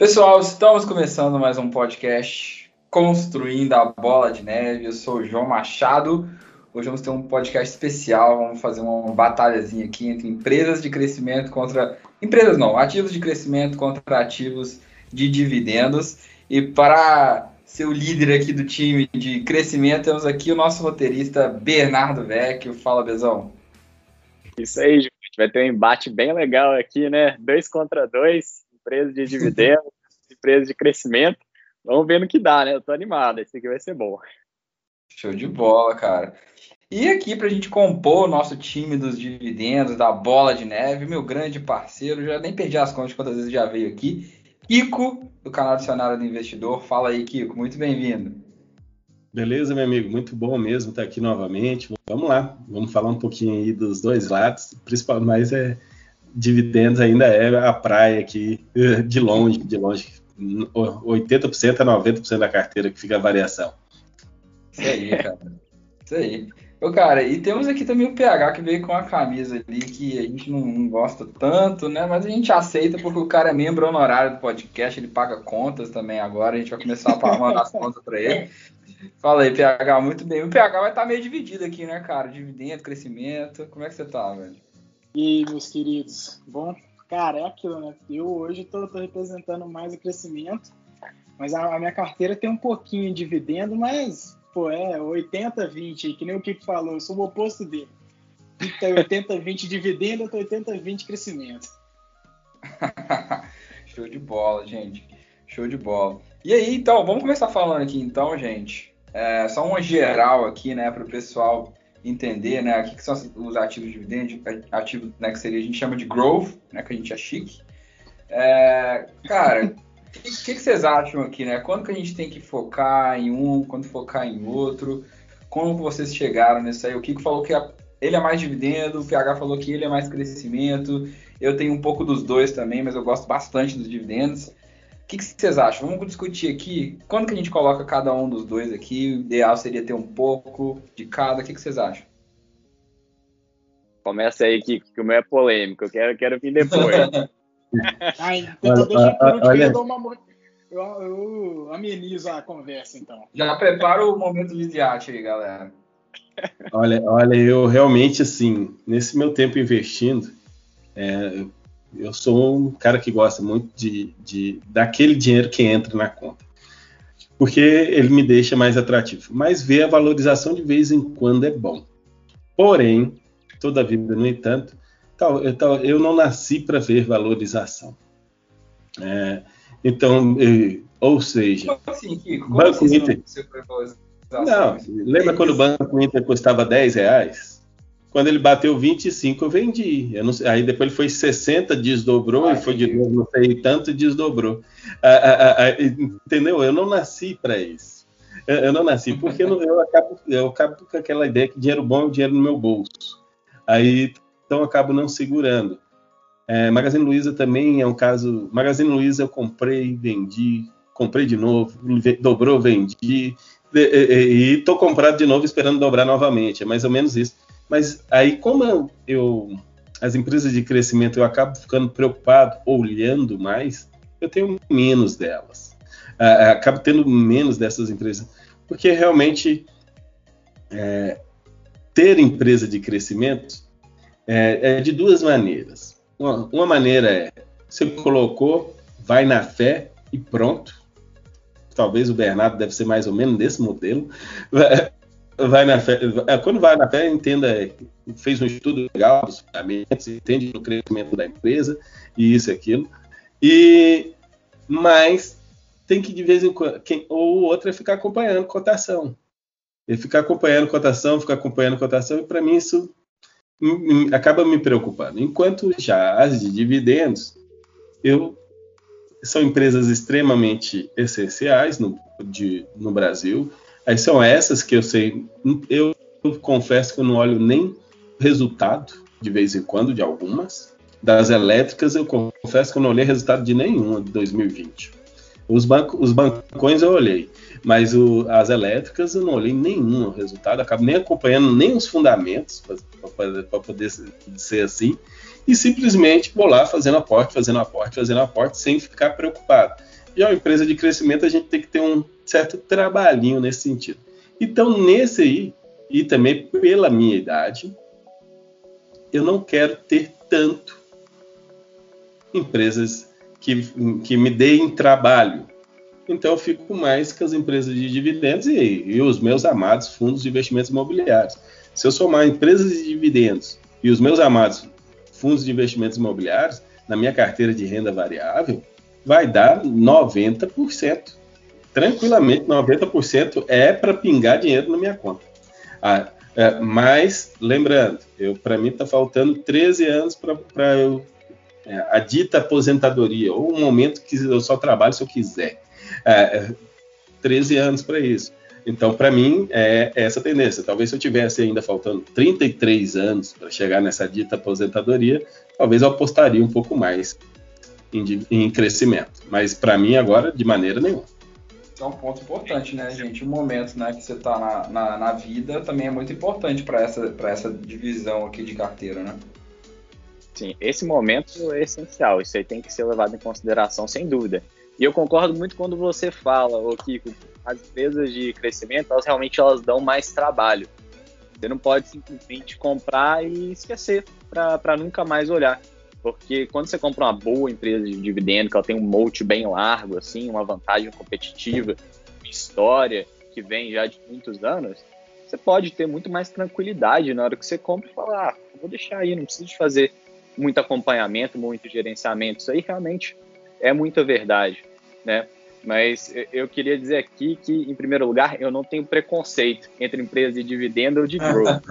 Pessoal, estamos começando mais um podcast Construindo a Bola de Neve. Eu sou o João Machado. Hoje vamos ter um podcast especial. Vamos fazer uma batalhazinha aqui entre empresas de crescimento contra. Empresas não, ativos de crescimento contra ativos de dividendos. E para ser o líder aqui do time de crescimento, temos aqui o nosso roteirista Bernardo Vecchio. Fala, Bezão. Isso aí, gente. Vai ter um embate bem legal aqui, né? Dois contra dois empresa de dividendos, empresa de crescimento. Vamos ver no que dá, né? Eu tô animado, esse aqui vai ser bom. Show de bola, cara. E aqui para a gente compor o nosso time dos dividendos, da bola de neve, meu grande parceiro, já nem perdi as contas quantas vezes já veio aqui, Kiko, do canal Dicionário do Investidor. Fala aí, Kiko, muito bem-vindo. Beleza, meu amigo, muito bom mesmo estar aqui novamente. Vamos lá, vamos falar um pouquinho aí dos dois lados, principalmente mais é dividendos ainda é a praia aqui, de longe, de longe. 80% a 90% da carteira que fica a variação. Isso aí, cara. Isso aí. Ô, cara, e temos aqui também o PH que veio com a camisa ali que a gente não, gosta tanto, né? Mas a gente aceita porque o cara é membro honorário do podcast, ele paga contas também agora, a gente vai começar a mandar as contas para ele. Fala aí, PH, muito bem. O PH vai estar meio dividido aqui, né, cara? Dividendo, crescimento. Como é que você tá, velho? E meus queridos, bom, cara, é aquilo, né? Eu hoje tô representando mais o crescimento, mas a, a, minha carteira tem um pouquinho de dividendo, mas, pô, é 80-20, que nem o Kiko falou, eu sou o oposto dele. Então, 80-20 dividendo, eu tô 80-20 crescimento. Show de bola, gente. Show de bola. E aí, então, vamos começar falando aqui, então, gente. É, só uma geral aqui, né, para o pessoal entender, né, o que, são os ativos de dividendo, ativo, né, que seria, a gente chama de growth, né, que a gente é chique. É, cara, o que, que, que, vocês acham aqui, né? Quando que a gente tem que focar em um, quando focar em outro? Como vocês chegaram nisso aí? O Kiko falou que ele é mais dividendo, o PH falou que ele é mais crescimento. Eu tenho um pouco dos dois também, mas eu gosto bastante dos dividendos que, que vocês acham? Vamos discutir aqui. Quando que a gente coloca cada um dos dois aqui? O ideal seria ter um pouco de cada. O que, que vocês acham? Começa aí, que, que o meu é polêmico. Eu quero, quero vir depois. Ai, então deixa eu, uma, eu, eu amenizo a conversa, então. Já prepara o momento de arte aí, galera. Olha, olha, eu realmente, assim, nesse meu tempo investindo, é, eu sou um cara que gosta muito de, de daquele dinheiro que entra na conta, porque ele me deixa mais atrativo. Mas ver a valorização de vez em quando é bom. Porém, toda a vida, no entanto, tal, eu, tal, eu não nasci para ver valorização. É, então, eu, ou seja, assim, Kiko? Banco assim Inter. Não, lembra quando o Banco Inter custava 10 reais? Quando ele bateu 25, eu vendi. Eu não, aí depois ele foi 60, desdobrou, ah, e foi de novo, não sei tanto, desdobrou. Ah, ah, ah, entendeu? Eu não nasci para isso. Eu, eu, não nasci, porque eu, eu, acabo, eu acabo com aquela ideia que dinheiro bom é o dinheiro no meu bolso. Aí, então, eu acabo não segurando. É, Magazine Luiza também é um caso. Magazine Luiza eu comprei, vendi, comprei de novo, dobrou, vendi, e estou comprado de novo esperando dobrar novamente. É mais ou menos isso. Mas aí, como eu, eu, as empresas de crescimento eu acabo ficando preocupado, olhando mais, eu tenho menos delas. Uh, acabo tendo menos dessas empresas. Porque realmente é, ter empresa de crescimento é, é de duas maneiras. Uma, uma, maneira é você colocou, vai na fé e pronto. Talvez o Bernardo deve ser mais ou menos desse modelo vai na fé, é, quando vai na fé, entenda, fez um estudo legal dos fundamentos, entende o crescimento da empresa e isso e aquilo. E mas tem que de vez em quando, quem, ou outra é ficar acompanhando cotação. E ficar acompanhando cotação, ficar acompanhando cotação, e para mim isso acaba me preocupando. Enquanto já as de dividendos, eu são empresas extremamente essenciais no, de, no Brasil, Aí são essas que eu sei. Eu, confesso que eu não olho nem resultado, de vez em quando, de algumas. Das elétricas, eu confesso que eu não olhei resultado de nenhuma de 2020. Os, banco, os bancões eu olhei, mas o, as elétricas eu não olhei nenhum resultado, acabo nem acompanhando nem os fundamentos para poder ser assim, e simplesmente vou lá fazendo aporte, fazendo aporte, fazendo aporte, sem ficar preocupado. E uma empresa de crescimento a gente tem que ter um certo trabalhinho nesse sentido. Então, nesse aí, e também pela minha idade, eu não quero ter tanto empresas que, que me deem trabalho. Então eu fico mais com as empresas de dividendos e, e os meus amados fundos de investimentos imobiliários. Se eu somar empresas de dividendos e os meus amados fundos de investimentos imobiliários, na minha carteira de renda variável, vai dar 90%. Tranquilamente, 90% é para pingar dinheiro na minha conta. Ah, é, mas, lembrando, para mim está faltando 13 anos para eu é, a dita aposentadoria, ou um momento que eu só trabalho se eu quiser. É, 13 anos para isso. Então, para mim, é essa tendência. Talvez se eu tivesse ainda faltando 33 anos para chegar nessa dita aposentadoria, talvez eu apostaria um pouco mais em, em crescimento. Mas para mim, agora, de maneira nenhuma é um ponto importante, né, gente? O momento né, que você está na, na, na, vida também é muito importante para essa, essa divisão aqui de carteira, né? Sim, esse momento é essencial, isso aí tem que ser levado em consideração, sem dúvida. E eu concordo muito quando você fala, ô Kiko, as empresas de crescimento, elas realmente elas dão mais trabalho. Você não pode simplesmente comprar e esquecer para nunca mais olhar. Porque quando você compra uma boa empresa de dividendo, que ela tem um moat bem largo, assim, uma vantagem competitiva, uma história que vem já de muitos anos, você pode ter muito mais tranquilidade na hora que você compra e falar, ah, vou deixar aí, não preciso de fazer muito acompanhamento, muito gerenciamento. Isso aí realmente é muita verdade, né? Mas eu queria dizer aqui que, em primeiro lugar, eu não tenho preconceito entre empresa de dividendo ou de growth.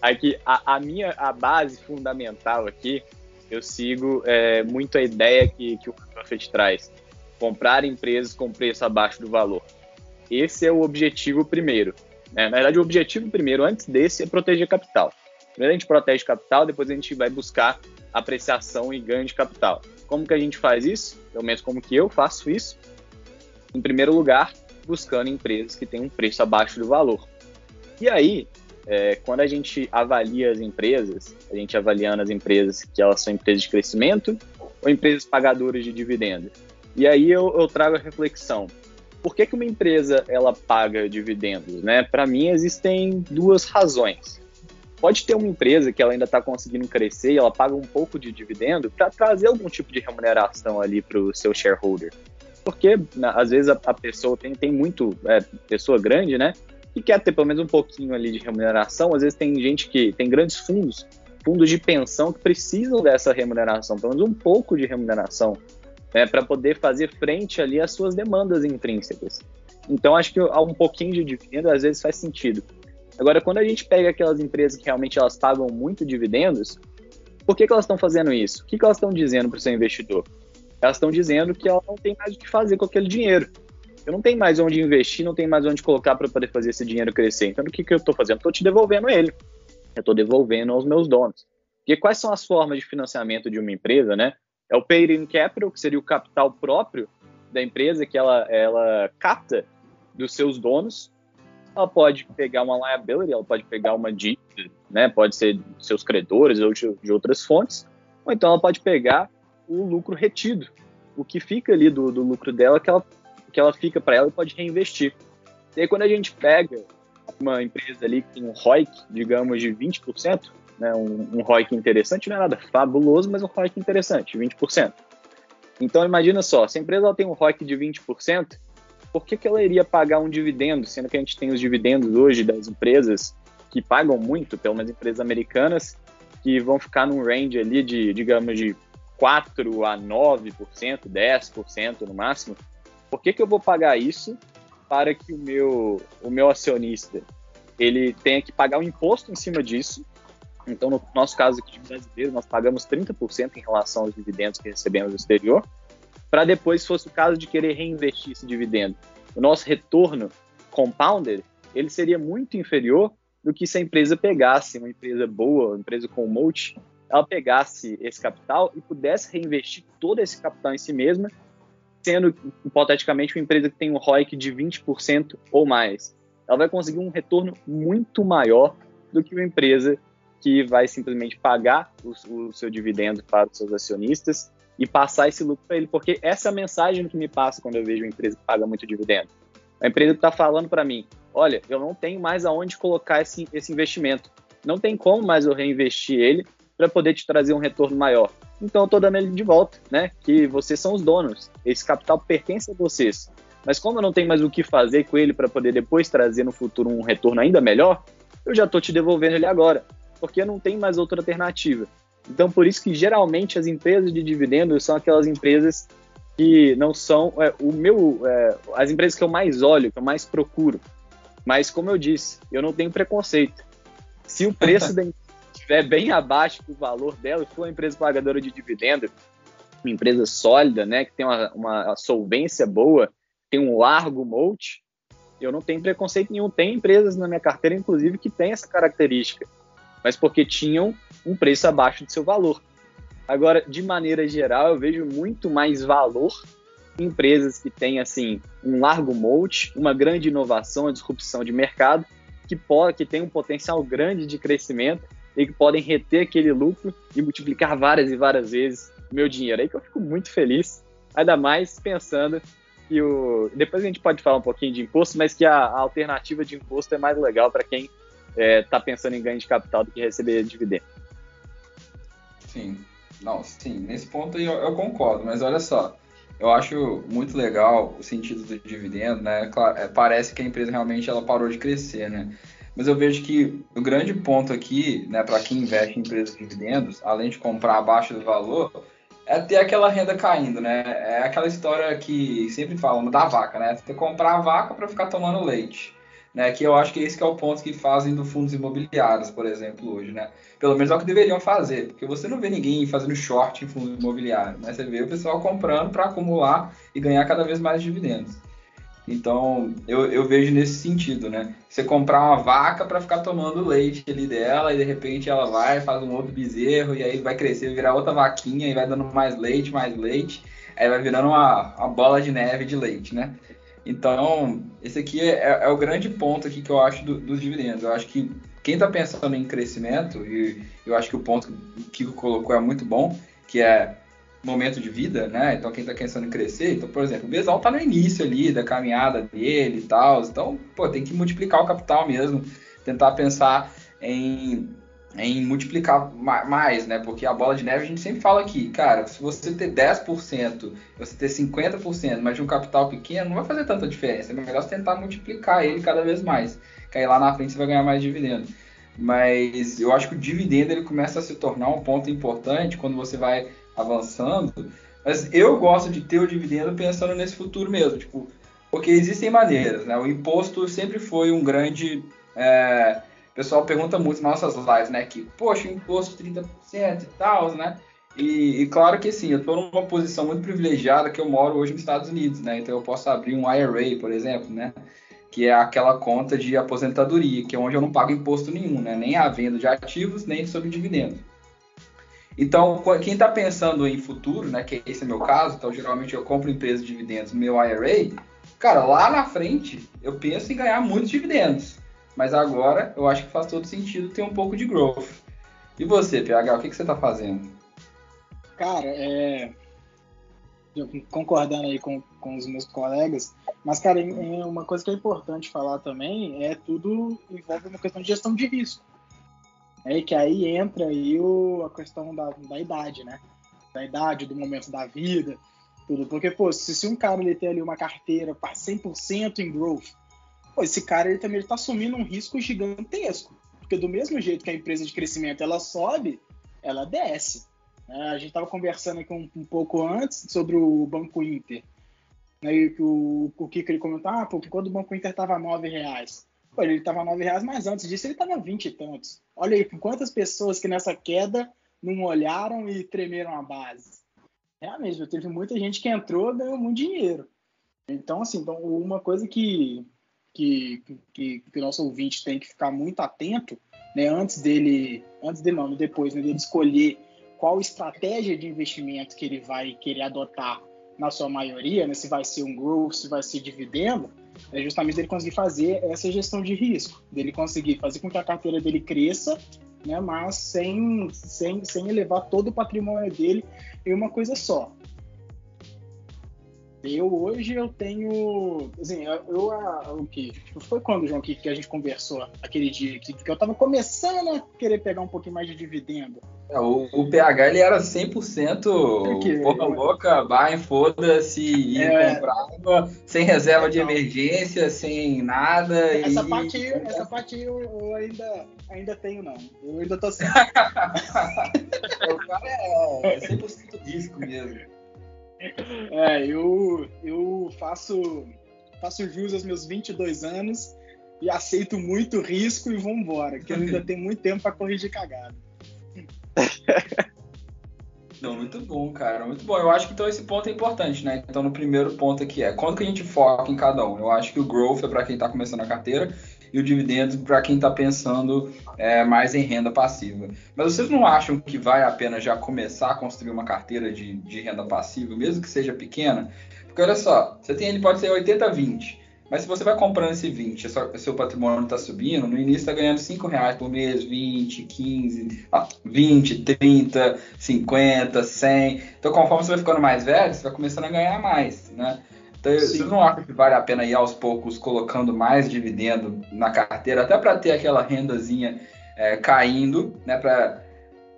aqui, a, a minha a base fundamental aqui eu sigo é, muito a ideia que, que o Buffett traz: comprar empresas com preço abaixo do valor. Esse é o objetivo primeiro. Né? Na verdade, o objetivo primeiro, antes desse, é proteger capital. Primeiro a gente protege capital, depois a gente vai buscar apreciação e ganho de capital. Como que a gente faz isso? Pelo menos como que eu faço isso? Em primeiro lugar, buscando empresas que têm um preço abaixo do valor. E aí, é, quando a gente avalia as empresas, a gente avaliando as empresas que elas são empresas de crescimento ou empresas pagadoras de dividendo. E aí eu, eu trago a reflexão. Por que, que uma empresa ela paga dividendos? Né? Para mim existem duas razões. Pode ter uma empresa que ela ainda está conseguindo crescer e ela paga um pouco de dividendo para trazer algum tipo de remuneração ali para o seu shareholder. Porque às vezes a, a, pessoa tem, tem muito, é, pessoa grande, né? E quer ter pelo menos um pouquinho ali de remuneração, às vezes tem gente que tem grandes fundos, fundos de pensão que precisam dessa remuneração, pelo menos um pouco de remuneração, né, para poder fazer frente ali às suas demandas intrínsecas. Então acho que um pouquinho de dividendo às vezes faz sentido. Agora, quando a gente pega aquelas empresas que realmente elas pagam muito dividendos, por que, que elas estão fazendo isso? O que, que elas estão dizendo para o seu investidor? Elas estão dizendo que ela não tem mais o que fazer com aquele dinheiro. Eu não tenho mais onde investir, não tenho mais onde colocar para poder fazer esse dinheiro crescer. Então, o que, que eu estou fazendo? Estou te devolvendo ele. Eu estou devolvendo aos meus donos. Porque quais são as formas de financiamento de uma empresa, né? É o paid-in capital, que seria o capital próprio da empresa que ela, ela capta dos seus donos. Ela pode pegar uma liability, ela pode pegar uma dívida, né? Pode ser seus credores ou de outras fontes. Ou então ela pode pegar o lucro retido, o que fica ali do, do lucro dela que ela que ela fica para ela e pode reinvestir. E aí, quando a gente pega uma empresa ali tem um ROIC, digamos, de 20%, né, um, um ROIC interessante, não é nada fabuloso, mas um ROIC interessante, 20%. Então, imagina só, se a empresa ela tem um ROIC de 20%, por que, que ela iria pagar um dividendo, sendo que a gente tem os dividendos hoje das empresas que pagam muito, pelo menos empresas americanas, que vão ficar num range ali de, digamos, de 4 a 9%, 10% no máximo. Por que, que eu vou pagar isso para que o meu, o meu acionista ele tenha que pagar um imposto em cima disso? Então, no nosso caso aqui de brasileiro, nós pagamos 30% em relação aos dividendos que recebemos do exterior, para depois, se fosse o caso de querer reinvestir esse dividendo, o nosso retorno compounded, ele seria muito inferior do que se a empresa pegasse, uma empresa boa, uma empresa com moat, ela pegasse esse capital e pudesse reinvestir todo esse capital em si mesma sendo, hipoteticamente, uma empresa que tem um ROIC de 20% ou mais. Ela vai conseguir um retorno muito maior do que uma empresa que vai simplesmente pagar o, o seu dividendo para os seus acionistas e passar esse lucro para ele, porque essa é a mensagem que me passa quando eu vejo uma empresa que paga muito dividendo. A empresa está falando para mim, olha, eu não tenho mais aonde colocar esse, esse investimento, não tem como mais eu reinvestir ele para poder te trazer um retorno maior. Então eu estou dando ele de volta, né? Que vocês são os donos, esse capital pertence a vocês. Mas como eu não tenho mais o que fazer com ele para poder depois trazer no futuro um retorno ainda melhor, eu já estou te devolvendo ele agora, porque não tem mais outra alternativa. Então, por isso que geralmente as empresas de dividendos são aquelas empresas que não são é, o meu, é, as empresas que eu mais olho, que eu mais procuro. Mas, como eu disse, eu não tenho preconceito. Se o preço da estiver bem abaixo do valor dela, se for uma empresa pagadora de dividendo, uma empresa sólida, né, que tem uma, uma solvência boa, tem um largo moat, eu não tenho preconceito nenhum. Tem empresas na minha carteira, inclusive, que tem essa característica, mas porque tinham um preço abaixo do seu valor. Agora, de maneira geral, eu vejo muito mais valor em empresas que têm assim um largo moat, uma grande inovação, uma disrupção de mercado, que pode, que tem um potencial grande de crescimento e que podem reter aquele lucro e multiplicar várias e várias vezes o meu dinheiro. Aí que eu fico muito feliz, ainda mais pensando que o. Depois a gente pode falar um pouquinho de imposto, mas que a, a alternativa de imposto é mais legal para quem está é, tá pensando em ganho de capital do que receber dividendo. Sim, não, sim, nesse ponto aí eu, eu, concordo, mas olha só, eu acho muito legal o sentido do dividendo, né? Claro, é, parece que a empresa realmente ela parou de crescer, né? Mas eu vejo que o grande ponto aqui, né, para quem investe em empresas de dividendos, além de comprar abaixo do valor, é ter aquela renda caindo, né? É aquela história que sempre falam da vaca, né? Você comprar a vaca para ficar tomando leite né? Que eu acho que esse que é o ponto que fazem do fundos imobiliários, por exemplo, hoje, né? Pelo menos é o que deveriam fazer, porque você não vê ninguém fazendo short em fundo imobiliário, né? Você vê o pessoal comprando para acumular e ganhar cada vez mais dividendos. Então, eu, eu vejo nesse sentido, né? Você comprar uma vaca para ficar tomando leite ali dela e de repente ela vai, faz um outro bezerro e aí vai crescer, virar outra vaquinha e vai dando mais leite, mais leite, aí vai virando uma, uma bola de neve de leite, né? Então, esse aqui é, é o grande ponto aqui que eu acho do, dos dividendos. Eu acho que quem está pensando em crescimento, e eu acho que o ponto que o Kiko colocou é muito bom, que é momento de vida, né? Então, quem está pensando em crescer, então, por exemplo, o Besal está no início ali da caminhada dele e tal, então, pô, tem que multiplicar o capital mesmo, tentar pensar em em multiplicar mais, né? Porque a bola de neve a gente sempre fala aqui, cara, se você ter 10%, você ter 50%, mas de um capital pequeno, não vai fazer tanta diferença. É melhor você tentar multiplicar ele cada vez mais. Que aí lá na frente você vai ganhar mais dividendo. Mas eu acho que o dividendo ele começa a se tornar um ponto importante quando você vai avançando. Mas eu gosto de ter o dividendo pensando nesse futuro mesmo, tipo, porque existem maneiras, né? O imposto sempre foi um grande é, pessoal pergunta muito nas nossas lives, né? Que, poxa, imposto 30% e tal, né? E, e, claro que sim, eu estou numa posição muito privilegiada que eu moro hoje nos Estados Unidos, né? Então eu posso abrir um IRA, por exemplo, né? Que é aquela conta de aposentadoria, que é onde eu não pago imposto nenhum, né? Nem a venda de ativos, nem sobre dividendos. Então, quem está pensando em futuro, né? Que esse é meu caso, então geralmente eu compro empresa de dividendos no meu IRA, cara, lá na frente eu penso em ganhar muitos dividendos. Mas agora eu acho que faz todo sentido ter um pouco de growth. E você, PH, o que, que você está fazendo? Cara, é. Concordando aí com, com os meus colegas, mas, cara, uma coisa que é importante falar também é tudo envolve uma questão de gestão de risco. É que aí entra aí o, a questão da, da idade, né? Da idade, do momento da vida, tudo. Porque, pô, se, se um cara ele tem ali uma carteira para 100% em growth, pô, esse cara ele também está assumindo um risco gigantesco. Porque do mesmo jeito que a empresa de crescimento ela sobe, ela desce. É, a gente estava conversando aqui um, um, pouco antes sobre o Banco Inter. Né, e o, o Kiko ele comentou, ah, porque quando o Banco Inter estava nove reais. Ele estava a nove reais, mas antes disso ele estava a vinte e tantos. Olha aí, quantas pessoas que nessa queda não olharam e tremeram a base. Realmente, teve muita gente que entrou ganhou muito dinheiro. Então, assim, então, uma coisa que que, que, que o nosso ouvinte tem que ficar muito atento, né, antes dele, antes dele não, depois, né, dele escolher qual estratégia de investimento que ele vai querer adotar na sua maioria, né, se vai ser um growth, se vai ser dividendo, é justamente dele conseguir fazer essa gestão de risco, dele conseguir fazer com que a carteira dele cresça, né, mas sem, sem, sem elevar todo o patrimônio dele em uma coisa só. Eu hoje eu tenho, assim, eu, eu o que foi quando João que, que a gente conversou aquele dia que, que eu tava começando a querer pegar um pouquinho mais de dividendo. É, o, o, PH ele era 100% Porque, porra louca, vai, foda-se, e é, comprava, sem reserva é, de emergência, sem nada. Essa e... parte, essa parte eu, eu, ainda, ainda tenho, não. Eu ainda tô sem. o cara é 100% risco mesmo. É, eu, eu faço, faço jus aos meus 22 anos e aceito muito risco e vambora, que eu ainda tenho muito tempo para corrigir cagada. Não, muito bom, cara, muito bom. Eu acho que então esse ponto é importante, né? Então, no primeiro ponto aqui é quando que a gente foca em cada um. Eu acho que o growth é para quem está começando a carteira e o dividendo para quem está pensando é, mais em renda passiva. Mas vocês não acham que vale a pena já começar a construir uma carteira de, de renda passiva, mesmo que seja pequena? Porque olha só, você tem ele pode ser 80-20. Mas se você vai comprando esse 20, o seu patrimônio está subindo, no início está ganhando 5 reais por mês, 20, 15, 20, 30, 50, 100. Então, conforme você vai ficando mais velho, você vai começando a ganhar mais, né? Então, vocês não acham que vale a pena ir aos poucos colocando mais dividendo na carteira, até para ter aquela rendazinha é, caindo, né? Pra,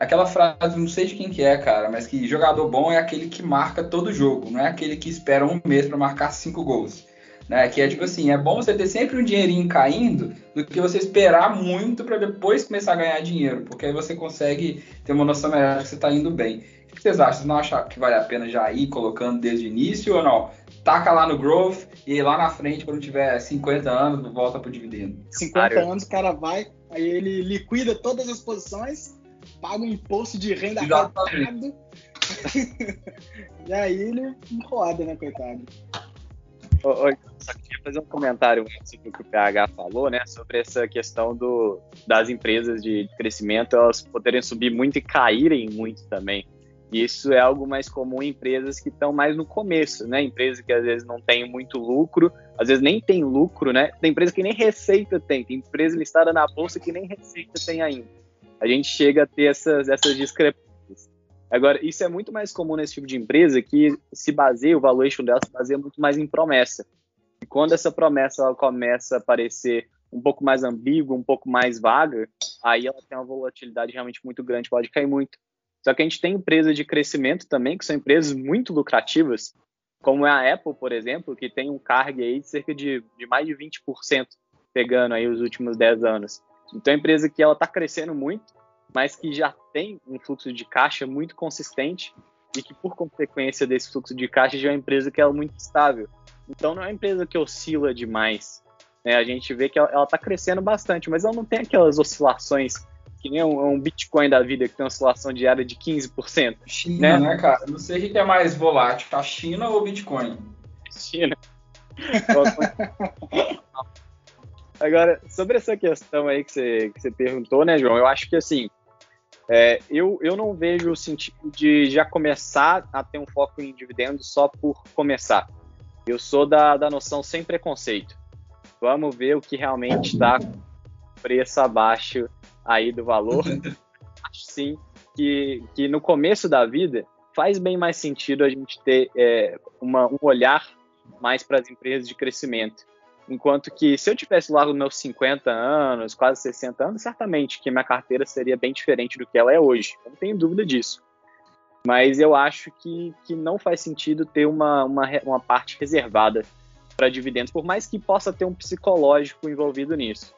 aquela frase, não sei de quem que é, cara, mas que jogador bom é aquele que marca todo jogo, não é aquele que espera um mês para marcar cinco gols. Né? Que é tipo assim, é bom você ter sempre um dinheirinho caindo do que você esperar muito para depois começar a ganhar dinheiro, porque aí você consegue ter uma noção melhor de que você está indo bem. O que vocês acham? Vocês não acham que vale a pena já ir colocando desde o início ou não? taca lá no growth e lá na frente, quando tiver 50 anos, volta pro dividendo. 50 anos, o cara vai, aí ele liquida todas as posições, paga um imposto de renda errado. e aí ele roda, né, coitado? Oi, só queria fazer um comentário sobre o que o PH falou, né, sobre essa questão do, das empresas de crescimento, elas poderem subir muito e caírem muito também. E isso é algo mais comum em empresas que estão mais no começo, né? Empresas que às vezes não têm muito lucro, às vezes nem tem lucro, né? Tem empresa que nem receita tem, tem empresa listada na bolsa que nem receita tem ainda. A gente chega a ter essas, essas discrepâncias. Agora, isso é muito mais comum nesse tipo de empresa que se baseia, o valuation dela se baseia muito mais em promessa. E quando essa promessa ela começa a parecer um pouco mais ambígua, um pouco mais vaga, aí ela tem uma volatilidade realmente muito grande, pode cair muito. Só que a gente tem empresas de crescimento também, que são empresas muito lucrativas, como é a Apple, por exemplo, que tem um cargo aí de cerca de, de mais de 20% pegando aí os últimos 10 anos. Então é uma empresa que ela está crescendo muito, mas que já tem um fluxo de caixa muito consistente e que, por consequência desse fluxo de caixa, já é uma empresa que é muito estável. Então não é uma empresa que oscila demais. Né? A gente vê que ela está crescendo bastante, mas ela não tem aquelas oscilações que nem um, um, Bitcoin da vida que tem uma oscilação diária de 15%. China, né, né cara? Não sei o que é mais volátil, a China ou o Bitcoin? China. Agora, sobre essa questão aí que você, que você perguntou, né, João? Eu acho que assim, é, eu, eu não vejo o sentido de já começar a ter um foco em dividendos só por começar. Eu sou da, da noção sem preconceito. Vamos ver o que realmente está preço abaixo aí do valor, acho sim que, que no começo da vida faz bem mais sentido a gente ter é, uma, um olhar mais para as empresas de crescimento. Enquanto que se eu tivesse lá nos meus 50 anos, quase 60 anos, certamente que minha carteira seria bem diferente do que ela é hoje. Não tenho dúvida disso. Mas eu acho que, que não faz sentido ter uma, uma, uma parte reservada para dividendos, por mais que possa ter um psicológico envolvido nisso.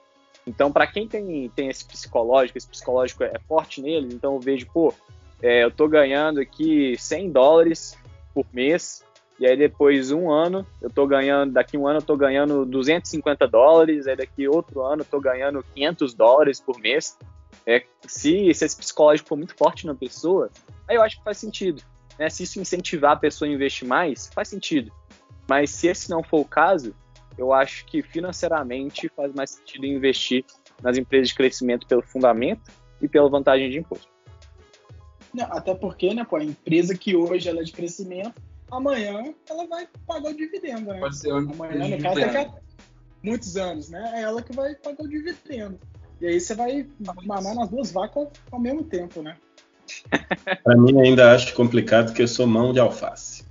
Então, para quem tem, tem esse psicológico, esse psicológico é forte neles, então eu vejo, pô, é, eu tô ganhando aqui 100 dólares por mês, e aí depois um ano, eu tô ganhando, daqui um ano eu tô ganhando 250 dólares, aí daqui outro ano eu tô ganhando 500 dólares por mês. É, se, se esse psicológico for muito forte na pessoa, aí eu acho que faz sentido. Né? Se isso incentivar a pessoa a investir mais, faz sentido. Mas se esse não for o caso, eu acho que financeiramente faz mais sentido investir nas empresas de crescimento pelo fundamento e pela vantagem de imposto. Não, até porque, né, pô, a empresa que hoje ela é de crescimento, amanhã ela vai pagar o dividendo, né? Pode ser amanhã, no caso, daqui a muitos anos, né? É ela que vai pagar o dividendo. E aí você vai manar nas duas vacas ao mesmo tempo, né? Para mim ainda acho complicado que eu sou mão de alface.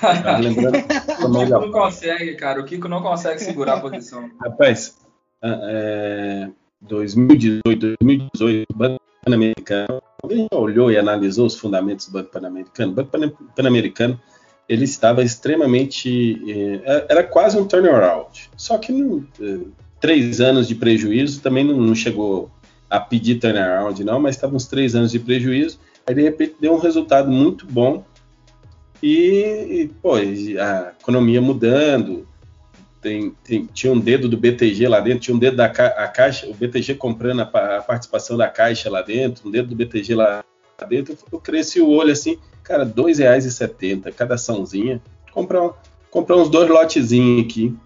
Tá lembrando? o Kiko não consegue, cara. O Kiko não consegue segurar a posição. Rapaz, é, 2018, 2018, o Banco Pan-Americano, alguém já olhou e analisou os fundamentos do Banco Pan-Americano? O Banco Pan-Americano ele estava extremamente. É, era quase um turnaround. Só que é, três anos de prejuízo também não, não chegou a pedir turnaround, não, mas estava uns três anos de prejuízo. Aí de repente deu um resultado muito bom e, e pô, a economia mudando. Tem, tem, tinha um dedo do BTG lá dentro, tinha um dedo da a Caixa, o BTG comprando a, a, participação da Caixa lá dentro, um dedo do BTG lá dentro. Eu cresci o olho assim, cara, R$ 2,70 cada açãozinha. Comprar, comprar uns dois lotezinhos aqui.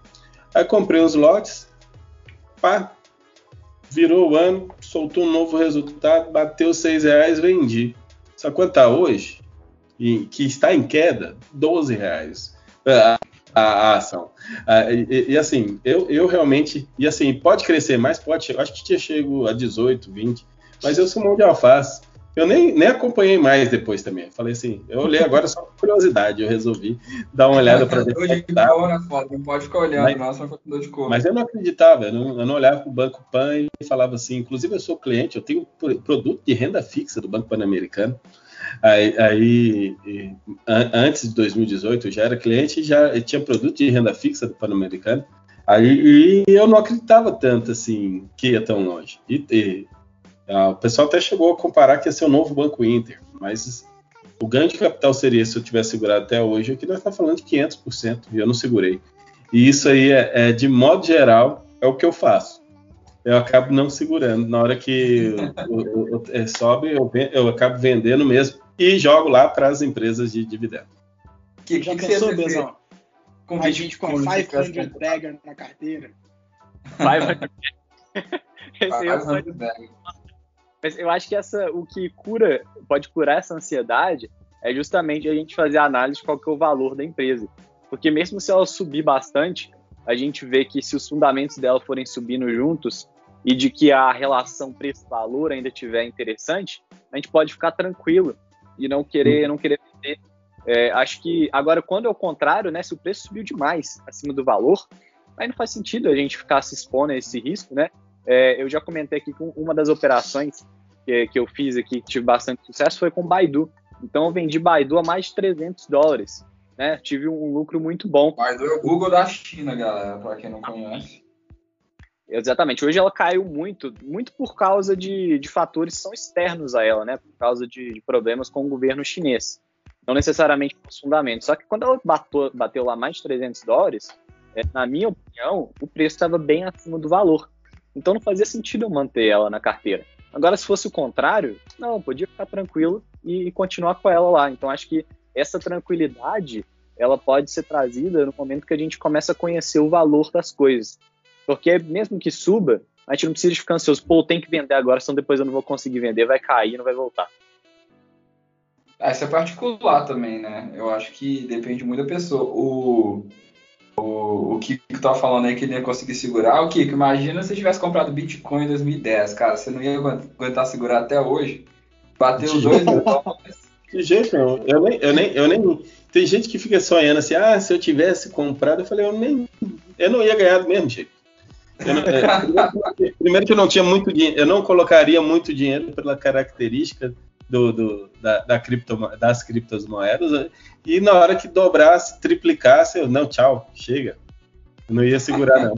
Aí comprei uns lotes, pá, virou o ano, soltou um novo resultado, bateu seis reais, vendi. Só quanto tá hoje? Que está em queda, 12 reais a, a, a ação. Ah, e, e, assim, eu, eu realmente, e assim, pode crescer mais, pode, acho que tinha chego a 18, 20, mas eu sou mão de alface. Eu nem, nem acompanhei mais depois também. Falei assim, eu olhei agora só por curiosidade, eu resolvi dar uma olhada para ver. Hoje que tá. na foto, não pode ficar olhando, mas, nossa, de cor. Mas eu não acreditava, eu não, eu não olhava para o Banco Pan e falava assim, inclusive eu sou cliente, eu tenho produto de renda fixa do Banco Pan-Americano. Aí, aí antes de 2018, eu já era cliente já tinha produto de renda fixa do Pan-Americano. Aí eu não acreditava tanto assim que ia tão longe. E, e o pessoal até chegou a comparar que ia ser o novo Banco Inter, mas o ganho de capital seria, se eu tivesse segurado até hoje, aqui nós estamos falando de 500%, e eu não segurei. E isso aí, é, é, de modo geral, é o que eu faço. Eu acabo não segurando. Na hora que o, o, o, é, sobe, eu, eu, acabo vendendo mesmo e jogo lá para as empresas de dividendo. Que, Já que pensou, Bezão? Com a gente com 500 Dagger na carteira. 500 Esse é mas eu acho que essa, o que cura, pode curar essa ansiedade é justamente a gente fazer a análise de qual que é o valor da empresa. Porque mesmo se ela subir bastante, a gente vê que se os fundamentos dela forem subindo juntos e de que a relação preço-valor ainda tiver interessante, a gente pode ficar tranquilo e não querer, não querer vender. É, acho que agora quando é o contrário, né, se o preço subiu demais acima do valor, aí não faz sentido a gente ficar se expondo a esse risco, né? É, eu já comentei aqui que uma das operações que, que eu fiz aqui, que tive bastante sucesso, foi com Baidu. Então eu vendi Baidu a mais de 300 dólares. Né? Tive um lucro muito bom. É o Google da China, galera, para quem não conhece. Exatamente. Hoje ela caiu muito, muito por causa de, de fatores que são externos a ela, né? Por causa de, de problemas com o governo chinês. Não necessariamente por fundamentos. Só que quando ela bateu, bateu lá mais de 300 dólares, é, na minha opinião, o preço estava bem acima do valor. Então não fazia sentido eu manter ela na carteira. Agora, se fosse o contrário, não, podia ficar tranquilo e continuar com ela lá. Então acho que essa tranquilidade ela pode ser trazida no momento que a gente começa a conhecer o valor das coisas. Porque mesmo que suba, a gente não precisa ficar ansioso, pô, tem que vender agora, senão depois eu não vou conseguir vender, vai cair, não vai voltar. Ah, isso é particular também, né? Eu acho que depende muito da pessoa. O, o, o Kiko tava falando aí que ele ia conseguir segurar. O Kiko, imagina se você tivesse comprado Bitcoin em 2010, cara. Você não ia aguentar segurar até hoje. Bateu os dois mil dólares. De jeito. Eu nem, eu, nem, eu nem. Tem gente que fica sonhando assim, ah, se eu tivesse comprado, eu falei, eu nem. Eu não ia ganhar mesmo jeito. Não, é, primeiro que eu não tinha muito dinheiro, eu não colocaria muito dinheiro pela característica do, do da, da cripto, das criptomoedas, né? e na hora que dobrasse, triplicasse, eu, não, tchau, chega. Eu não ia segurar, não.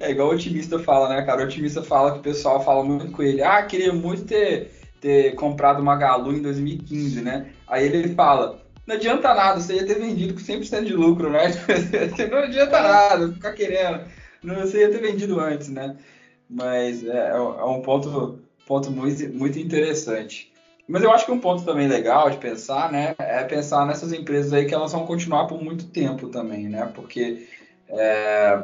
É igual o otimista fala, né, cara? O otimista fala que o pessoal fala muito com ele. Ah, queria muito ter, ter comprado uma Galu em 2015, né? Aí ele fala, não adianta nada, você ia ter vendido com 100% de lucro, né? não adianta nada, ficar querendo. Você ia ter vendido antes, né? Mas é, é um ponto, ponto muito, muito interessante. Mas eu acho que um ponto também legal de pensar, né, é pensar nessas empresas aí que elas vão continuar por muito tempo também, né? Porque é,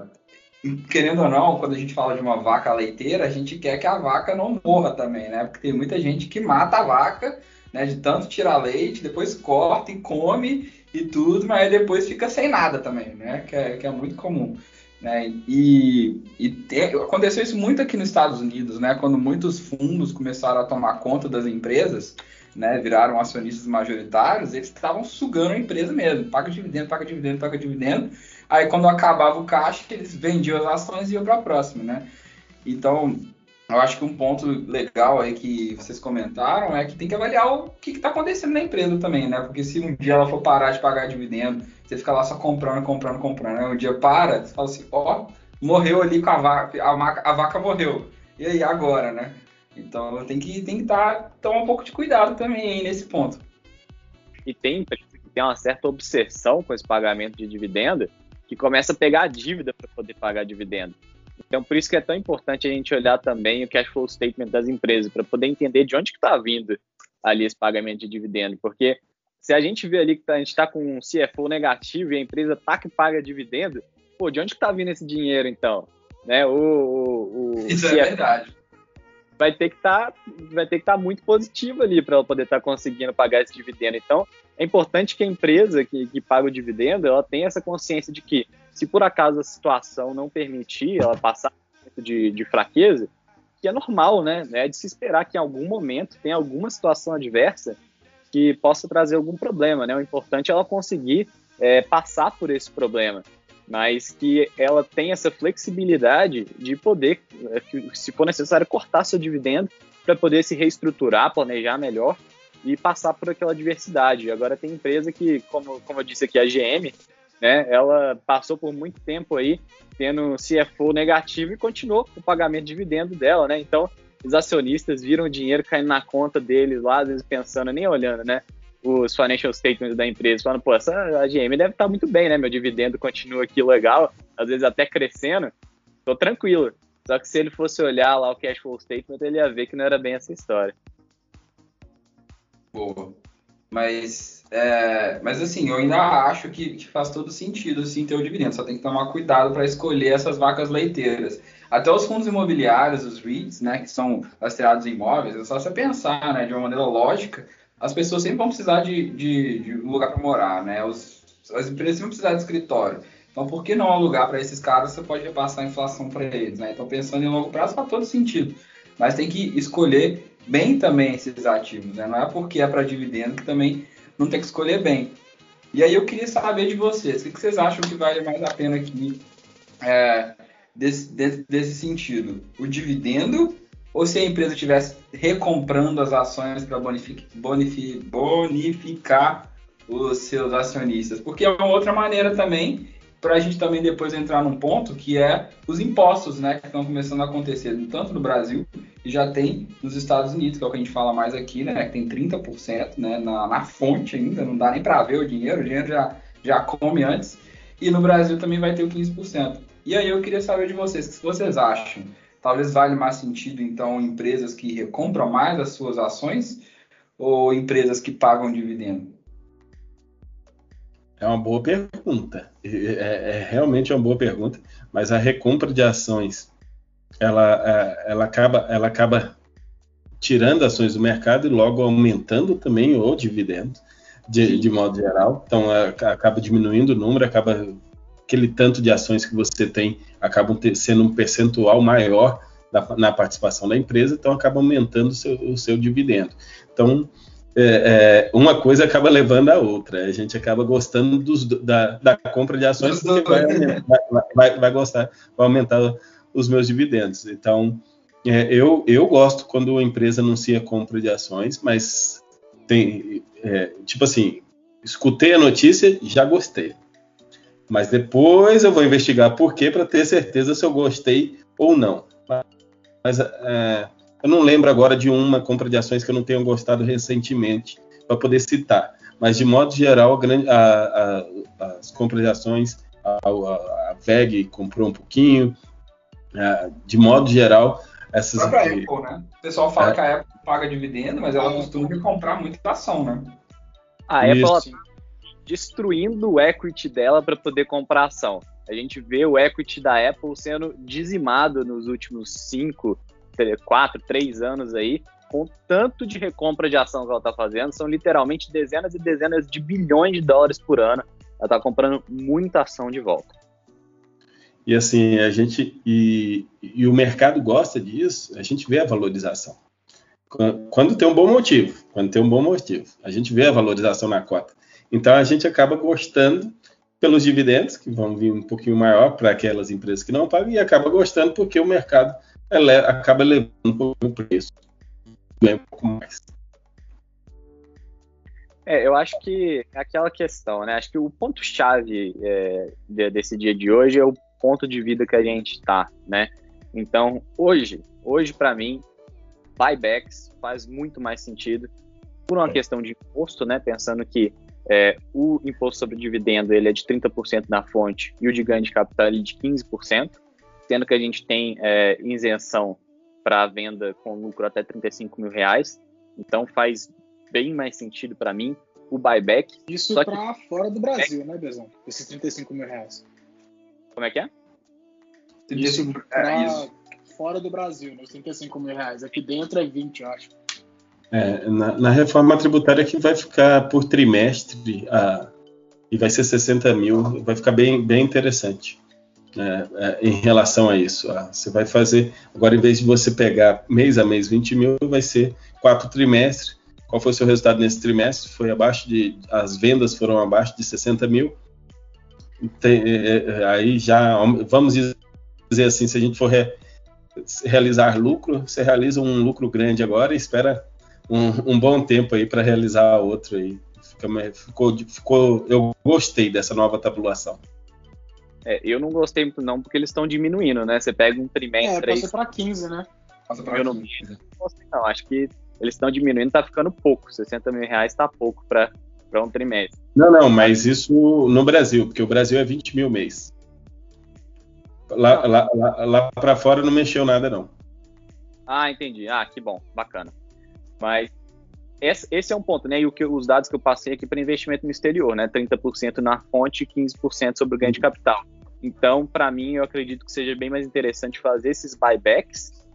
querendo ou não, quando a gente fala de uma vaca leiteira, a gente quer que a vaca não morra também, né? Porque tem muita gente que mata a vaca né? De tanto tirar leite, depois corta e come e tudo, mas depois fica sem nada também, né? Que é, que é muito comum. Né? E, e te, aconteceu isso muito aqui nos Estados Unidos, né? Quando muitos fundos começaram a tomar conta das empresas, né? Viraram acionistas majoritários, eles estavam sugando a empresa mesmo. Paga dividendo, paga dividendo, paga dividendo. Aí quando acabava o caixa, eles vendiam as ações e iam para a próxima, né? Então, eu acho que um ponto legal aí que vocês comentaram é que tem que avaliar o que está acontecendo na empresa também, né? Porque se um dia ela for parar de pagar dividendo, você fica lá só comprando, comprando, comprando, né? Um dia para, você fala assim, ó, morreu ali com a vaca, a, vaca, a vaca morreu. E aí, agora, né? Então tem que tem que tá, tomar um pouco de cuidado também nesse ponto. E tem tem uma certa obsessão com esse pagamento de dividendo, que começa a pegar a dívida para poder pagar dividendo. Então, por isso que é tão importante a gente olhar também o cash flow statement das empresas, para poder entender de onde que está vindo ali esse pagamento de dividendo. Porque se a gente vê ali que tá, a gente está com um CFO negativo e a empresa tá que paga dividendo, pô, de onde que está vindo esse dinheiro, então? Né? O, o, o isso CFO é verdade. Vai ter que tá, estar tá muito positivo ali para ela poder estar tá conseguindo pagar esse dividendo. Então, é importante que a empresa que, que paga o dividendo, ela tenha essa consciência de que se por acaso a situação não permitir ela passar de, de fraqueza, que é normal, né? É de se esperar que em algum momento tenha alguma situação adversa que possa trazer algum problema, né? O importante é ela conseguir é, passar por esse problema, mas que ela tenha essa flexibilidade de poder, é, se for necessário, cortar seu dividendo para poder se reestruturar, planejar melhor e passar por aquela diversidade. Agora tem empresa que, como, como eu disse aqui, a GM, né? Ela passou por muito tempo aí tendo CFO negativo e continuou o pagamento de dividendo dela, né? Então, os acionistas viram o dinheiro caindo na conta deles lá, às vezes pensando, nem olhando, né? Os financial statements da empresa, falando, pô, essa a GM deve estar muito bem, né? Meu dividendo continua aqui legal, às vezes até crescendo, tô tranquilo. Só que se ele fosse olhar lá o cash flow statement, ele ia ver que não era bem essa história. Boa. Mas é, mas assim, eu ainda acho que, que, faz todo sentido assim, ter o dividendo. Só tem que tomar cuidado para escolher essas vacas leiteiras. Até os fundos imobiliários, os REITs, né, que são lastreados em imóveis, é só você pensar, né, de uma maneira lógica, as pessoas sempre vão precisar de, de, de um lugar para morar, né? Os, as empresas sempre vão precisar de escritório. Então, por que não alugar para esses caras? Você pode repassar a inflação para eles, né? Então, pensando em longo prazo, faz todo sentido. Mas tem que escolher bem também esses ativos, né? Não é porque é para dividendo que também não tem que escolher bem. E aí eu queria saber de vocês, o que vocês acham que vale mais a pena aqui é, desse, desse, desse, sentido? O dividendo ou se a empresa estivesse recomprando as ações para bonific, bonific, bonificar os seus acionistas? Porque é uma outra maneira também para a gente também depois entrar num ponto que é os impostos, né, que estão começando a acontecer tanto no Brasil e já tem nos Estados Unidos, que é o que a gente fala mais aqui, né, que tem 30%, né, na, na fonte ainda, não dá nem para ver o dinheiro, o dinheiro já, já come antes, e no Brasil também vai ter o 15%. E aí eu queria saber de vocês, o que vocês acham? Talvez vale mais sentido, então, empresas que recompram mais as suas ações ou empresas que pagam dividendo? É uma boa pergunta. É, é, realmente uma boa pergunta, mas a recompra de ações ela, é, ela, acaba, ela acaba tirando ações do mercado e logo aumentando também o dividendo, de, de modo geral. Então é, acaba diminuindo o número, acaba aquele tanto de ações que você tem acabam ter, sendo um percentual maior na, na participação da empresa, então acaba aumentando o seu, o seu dividendo. Então é, é, uma coisa acaba levando a outra. A gente acaba gostando dos, da, da, compra de ações porque vai, vai, vai, gostar, vai aumentar os meus dividendos. Então, é, eu, eu gosto quando a empresa anuncia compra de ações, mas tem, é, tipo assim, escutei a notícia, já gostei. Mas depois eu vou investigar por quê para ter certeza se eu gostei ou não. Mas é, eu não lembro agora de uma compra de ações que eu não tenha gostado recentemente para poder citar. Mas de modo geral, a, a, as compras de ações, a, a, VEG comprou um pouquinho. de modo geral, essas. A própria Apple, né? O pessoal fala é. que a Apple paga dividendo, mas ela costuma comprar muita ação, né? A Apple tá destruindo o equity dela para poder comprar ação. A gente vê o equity da Apple sendo dizimado nos últimos cinco, quatro, três anos aí, com tanto de recompra de ação que ela está fazendo, são literalmente dezenas e dezenas de bilhões de dólares por ano. Ela está comprando muita ação de volta. E assim, a gente. E, e o mercado gosta disso, a gente vê a valorização. Quando tem um bom motivo, quando tem um bom motivo, a gente vê a valorização na cota. Então a gente acaba gostando pelos dividendos, que vão vir um pouquinho maior para aquelas empresas que não pagam, e acaba gostando porque o mercado ele, acaba levando um pouco o preço. Um pouco mais. É, eu acho que é aquela questão, né? Acho que o ponto-chave é, desse dia de hoje é o ponto de vida que a gente está, né? Então, hoje, hoje para mim, buybacks faz muito mais sentido por uma questão de imposto, né? Pensando que é, o imposto sobre dividendo ele é de 30% na fonte e o de ganho de capital é de 15%, sendo que a gente tem é, isenção para venda com lucro até 35 mil reais. Então faz bem mais sentido para mim o buyback. Isso para que... fora do Brasil, né, Bezão? Esses 35 mil reais. Como é que é? Isso para é, fora do Brasil, nos 35 mil reais. Aqui dentro é 20, eu acho. É, na, na, reforma tributária que vai ficar por trimestre a, e vai ser 60 mil, vai ficar bem, bem interessante né, é, em relação a isso. Ah, você vai fazer, agora em vez de você pegar mês a mês 20 mil, vai ser quatro trimestres. Qual foi o seu resultado nesse trimestre? Foi abaixo de, as vendas foram abaixo de 60 mil. Tem, é, é, aí já, vamos dizer assim, se a gente for re, realizar lucro, você realiza um lucro grande agora e espera um, um bom tempo aí para realizar outro aí. Ficou, ficou, eu gostei dessa nova tabulação. É, eu não gostei muito não, porque eles estão diminuindo, né? Você pega um trimestre... É, passa para 15, né? Passa pra eu 15. Não, não gostei não, acho que eles estão diminuindo, tá ficando pouco. 60 mil reais tá pouco para um trimestre. Não, não, mas isso no Brasil, porque o Brasil é 20 mil mês. Lá, lá, lá, lá para fora não mexeu nada, não. Ah, entendi. Ah, que bom, bacana. Mas esse é um ponto, né? E o que, os dados que eu passei aqui para investimento no exterior, né? 30% na fonte e 15% sobre o ganho de capital. Então, para mim, eu acredito que seja bem mais interessante fazer esses buybacks,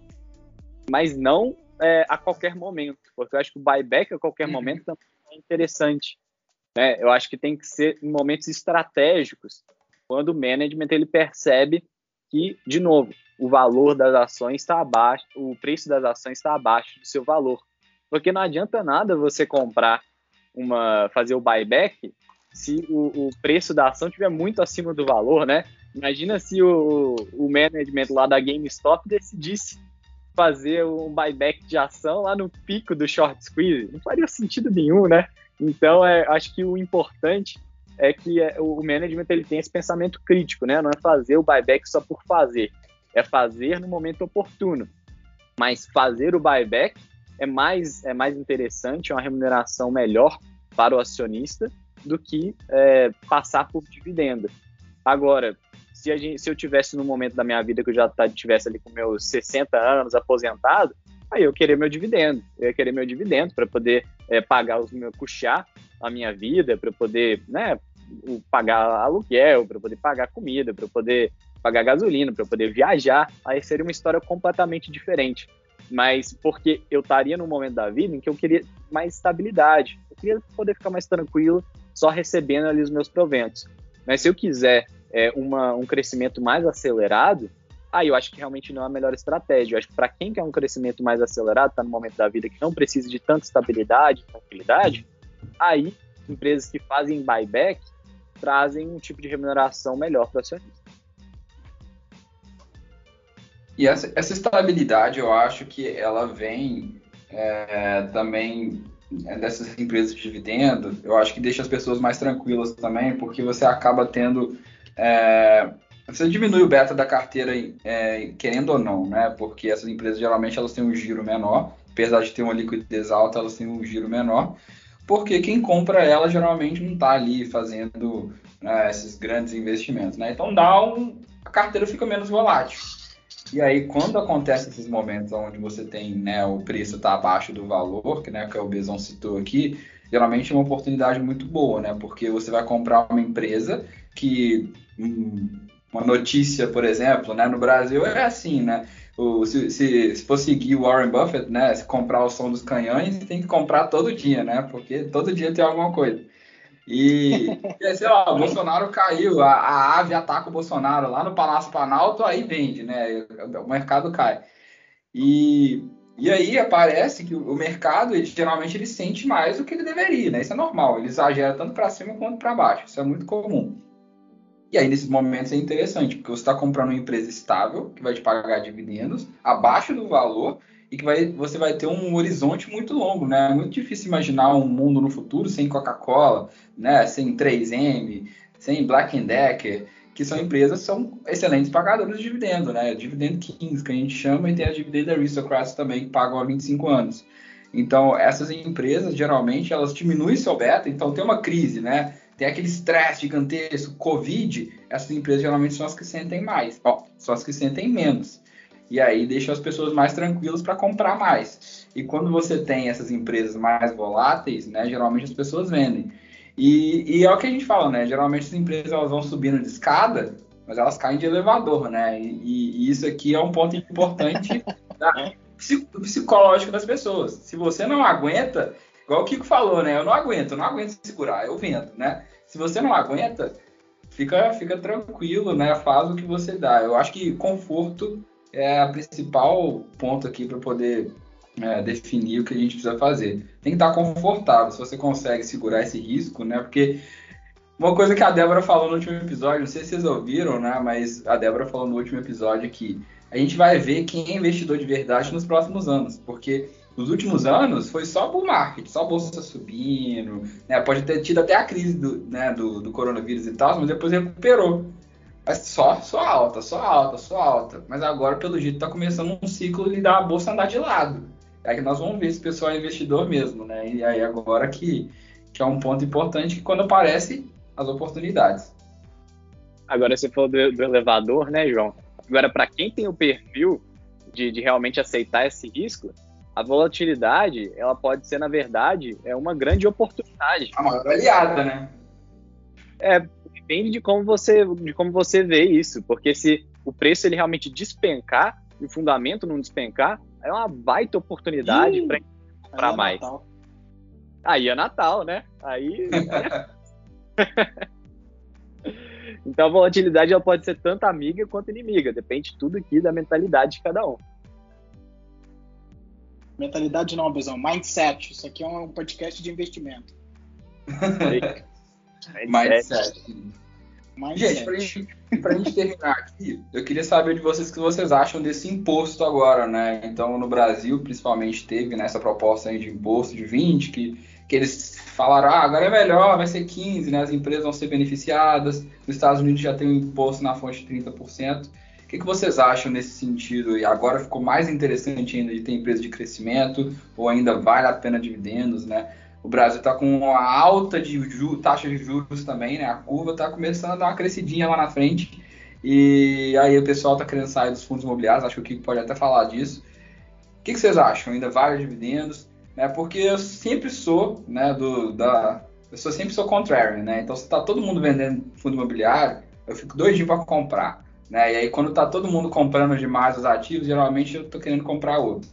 mas não é, a qualquer momento, porque eu acho que o buyback a qualquer uhum. momento também é interessante. Né? Eu acho que tem que ser em momentos estratégicos, quando o management ele percebe que, de novo, o valor das ações está abaixo, o preço das ações está abaixo do seu valor. Porque não adianta nada você comprar uma, fazer o buyback se o, o preço da ação estiver muito acima do valor, né? Imagina se o, o management lá da GameStop decidisse fazer um buyback de ação lá no pico do short squeeze. Não faria sentido nenhum, né? Então, é, acho que o importante é que é, o management ele tem esse pensamento crítico, né? Não é fazer o buyback só por fazer, é fazer no momento oportuno. Mas fazer o buyback é mais, é mais interessante, é uma remuneração melhor para o acionista do que é, passar por dividendo. Agora, se, gente, se, eu tivesse no momento da minha vida que eu já tá, tivesse ali com meus 60 anos aposentado, aí eu queria meu dividendo. Eu ia querer meu dividendo para poder é, pagar os meus custear a minha vida, para poder, né, pagar aluguel, para poder pagar comida, para poder pagar gasolina, para poder viajar. Aí seria uma história completamente diferente mas porque eu estaria num momento da vida em que eu queria mais estabilidade, eu queria poder ficar mais tranquilo só recebendo ali os meus proventos. Mas se eu quiser é, uma, um crescimento mais acelerado, aí eu acho que realmente não é a melhor estratégia. Eu acho que para quem quer um crescimento mais acelerado, está no momento da vida que não precisa de tanta estabilidade, tranquilidade, aí empresas que fazem buyback trazem um tipo de remuneração melhor para o acionista. E essa, essa estabilidade, eu acho que ela vem é, também é, dessas empresas de dividendo, eu acho que deixa as pessoas mais tranquilas também, porque você acaba tendo. É, você diminui o beta da carteira, é, querendo ou não, né? Porque essas empresas geralmente elas têm um giro menor, apesar de ter uma liquidez alta, elas têm um giro menor, porque quem compra ela geralmente não está ali fazendo né, esses grandes investimentos, né? Então dá um, a carteira fica menos volátil. E aí, quando acontece esses momentos onde você tem, né, o preço está abaixo do valor, que, né, que o Bezão citou aqui, geralmente é uma oportunidade muito boa, né? Porque você vai comprar uma empresa que hum, uma notícia, por exemplo, né, no Brasil é assim, né? o, se, se, se, for seguir o Warren Buffett, né? Se comprar o som dos canhões, tem que comprar todo dia, né? Porque todo dia tem alguma coisa. E, e sei lá, o Bolsonaro caiu, a, a ave ataca o Bolsonaro lá no Palácio Planalto, aí vende, né? O mercado cai. E, e aí aparece que o mercado, ele, geralmente, ele sente mais do que ele deveria, né? Isso é normal, ele exagera tanto para cima quanto para baixo, isso é muito comum. E aí, nesses momentos, é interessante, porque você está comprando uma empresa estável, que vai te pagar dividendos, abaixo do valor, e que vai, você vai ter um horizonte muito longo, né? É muito difícil imaginar um mundo no futuro sem Coca-Cola, né? Sem 3M, sem Black Decker, que são empresas que são excelentes pagadores de dividendo, né? Dividendo 15, que a gente chama, e tem a Dividend Aristocrats também, que pagam há 25 anos. Então, essas empresas, geralmente, elas diminuem seu beta, então tem uma crise, né? tem aquele estresse gigantesco, Covid, essas empresas geralmente são as que sentem mais, ó, são as que sentem menos. E aí deixa as pessoas mais tranquilas para comprar mais. E quando você tem essas empresas mais voláteis, né, geralmente as pessoas vendem. E, e é o que a gente fala, né? Geralmente as empresas elas vão subindo de escada, mas elas caem de elevador, né? E, e isso aqui é um ponto importante da, psicológico das pessoas. Se você não aguenta, igual o Kiko falou, né? Eu não aguento, eu não aguento segurar, eu vendo, né? Se você não aguenta, fica, fica tranquilo, né? Faz o que você dá. Eu acho que conforto é a principal ponto aqui para poder é, definir o que a gente precisa fazer. Tem que estar confortável, se você consegue segurar esse risco, né? Porque uma coisa que a Débora falou no último episódio, não sei se vocês ouviram, né? Mas a Débora falou no último episódio que a gente vai ver quem é investidor de verdade nos próximos anos, porque nos últimos anos foi só bull market, só bolsa subindo, né? Pode ter tido até a crise do, né, do, do coronavírus e tal, mas depois recuperou. Mas só, só alta, só alta, só alta. Mas agora, pelo jeito, está começando um ciclo de dar a bolsa andar de lado. É que nós vamos ver se o pessoal é investidor mesmo, né? E aí agora que, que é um ponto importante que quando aparece as oportunidades. Agora você falou do, do elevador, né, João? Agora, para quem tem o perfil de, de realmente aceitar esse risco, a volatilidade, ela pode ser, na verdade, é uma grande oportunidade. A maior aliada, né? É, depende de como você de como você vê isso, porque se o preço ele realmente despencar e o fundamento não despencar, é uma baita oportunidade para comprar é mais. Natal. Aí é Natal, né? Aí Então a volatilidade ela pode ser tanto amiga quanto inimiga, depende tudo aqui da mentalidade de cada um. Mentalidade não, Bezão. Mindset. Isso aqui é um podcast de investimento. Mindset. Mindset. Gente, pra gente, pra gente terminar aqui, eu queria saber de vocês o que vocês acham desse imposto agora, né? Então, no Brasil, principalmente, teve nessa né, proposta aí de imposto de 20, que, que eles falaram, ah, agora é melhor, vai ser 15, né? As empresas vão ser beneficiadas. Nos Estados Unidos já tem um imposto na fonte de 30% que, que vocês acham nesse sentido? E agora ficou mais interessante ainda de ter empresa de crescimento, ou ainda vale a pena dividendos, né? O Brasil está com uma alta de taxa de juros também, né? A curva está começando a dar uma crescidinha lá na frente. E aí o pessoal está querendo sair dos fundos imobiliários, acho que o Kiko pode até falar disso. O que, que vocês acham? Ainda vale dividendos? Né? Porque eu sempre sou, né, do, da, eu sou, sempre sou contrário, né? Então se está todo mundo vendendo fundo imobiliário, eu fico doidinho para comprar. Né? E aí, quando está todo mundo comprando demais os ativos, geralmente eu estou querendo comprar outro.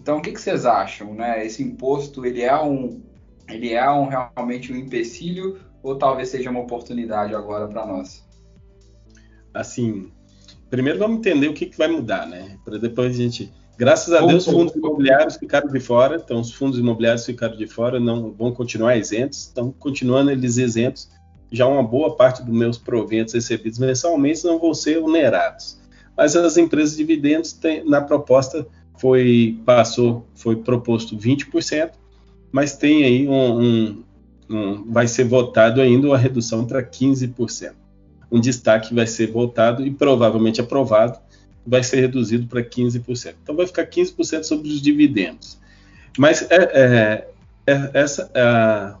Então, o que, que, vocês acham? Né? Esse imposto, ele é um, ele é um realmente um empecilho ou talvez seja uma oportunidade agora para nós? Assim, primeiro vamos entender o que, que vai mudar, né? Para depois a gente, graças a Deus, fundos imobiliários ficaram de fora. Então, os fundos imobiliários ficaram de fora, não vão continuar isentos. Estão continuando eles isentos já uma boa parte dos meus proventos recebidos mensalmente não vão ser onerados. Mas as empresas de dividendos têm, na proposta foi passou foi proposto 20%, mas tem aí um, um, um vai ser votado ainda uma redução para 15%. Um destaque vai ser votado e provavelmente aprovado vai ser reduzido para 15%. Então vai ficar 15% sobre os dividendos. Mas é, é, é, essa,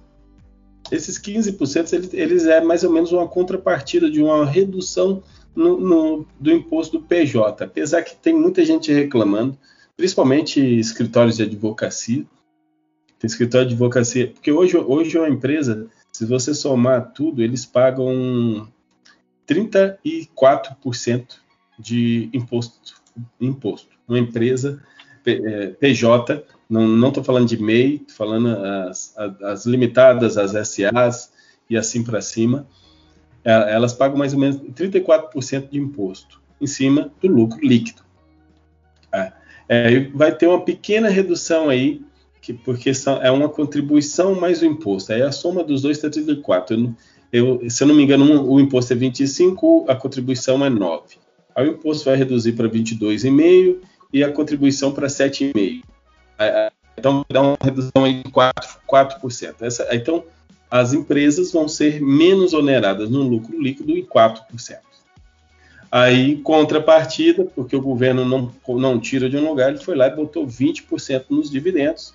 esses 15% eles, eles é mais ou menos uma contrapartida de uma redução no, no, do imposto do PJ, apesar que tem muita gente reclamando, principalmente escritórios de advocacia. Tem escritório de advocacia, porque hoje, hoje é uma empresa, se você somar tudo, eles pagam 34% de imposto imposto. Uma empresa PJ, não estou falando de MEI, estou falando as, as, limitadas, as SAs e assim para cima, é, elas pagam mais ou menos 34% de imposto em cima do lucro líquido. É, é, vai ter uma pequena redução aí, que, porque é uma contribuição mais o imposto. Aí a soma dos dois está 34. Eu, eu, se eu não me engano, um, o imposto é 25, a contribuição é 9. Aí o imposto vai reduzir para 22,5 e a contribuição para 7,5%. Então, dá uma redução aí de 4%. 4%. Essa, então, as empresas vão ser menos oneradas no lucro líquido em 4%. Aí, contrapartida, porque o governo não, não tira de um lugar, ele foi lá e botou 20% nos dividendos.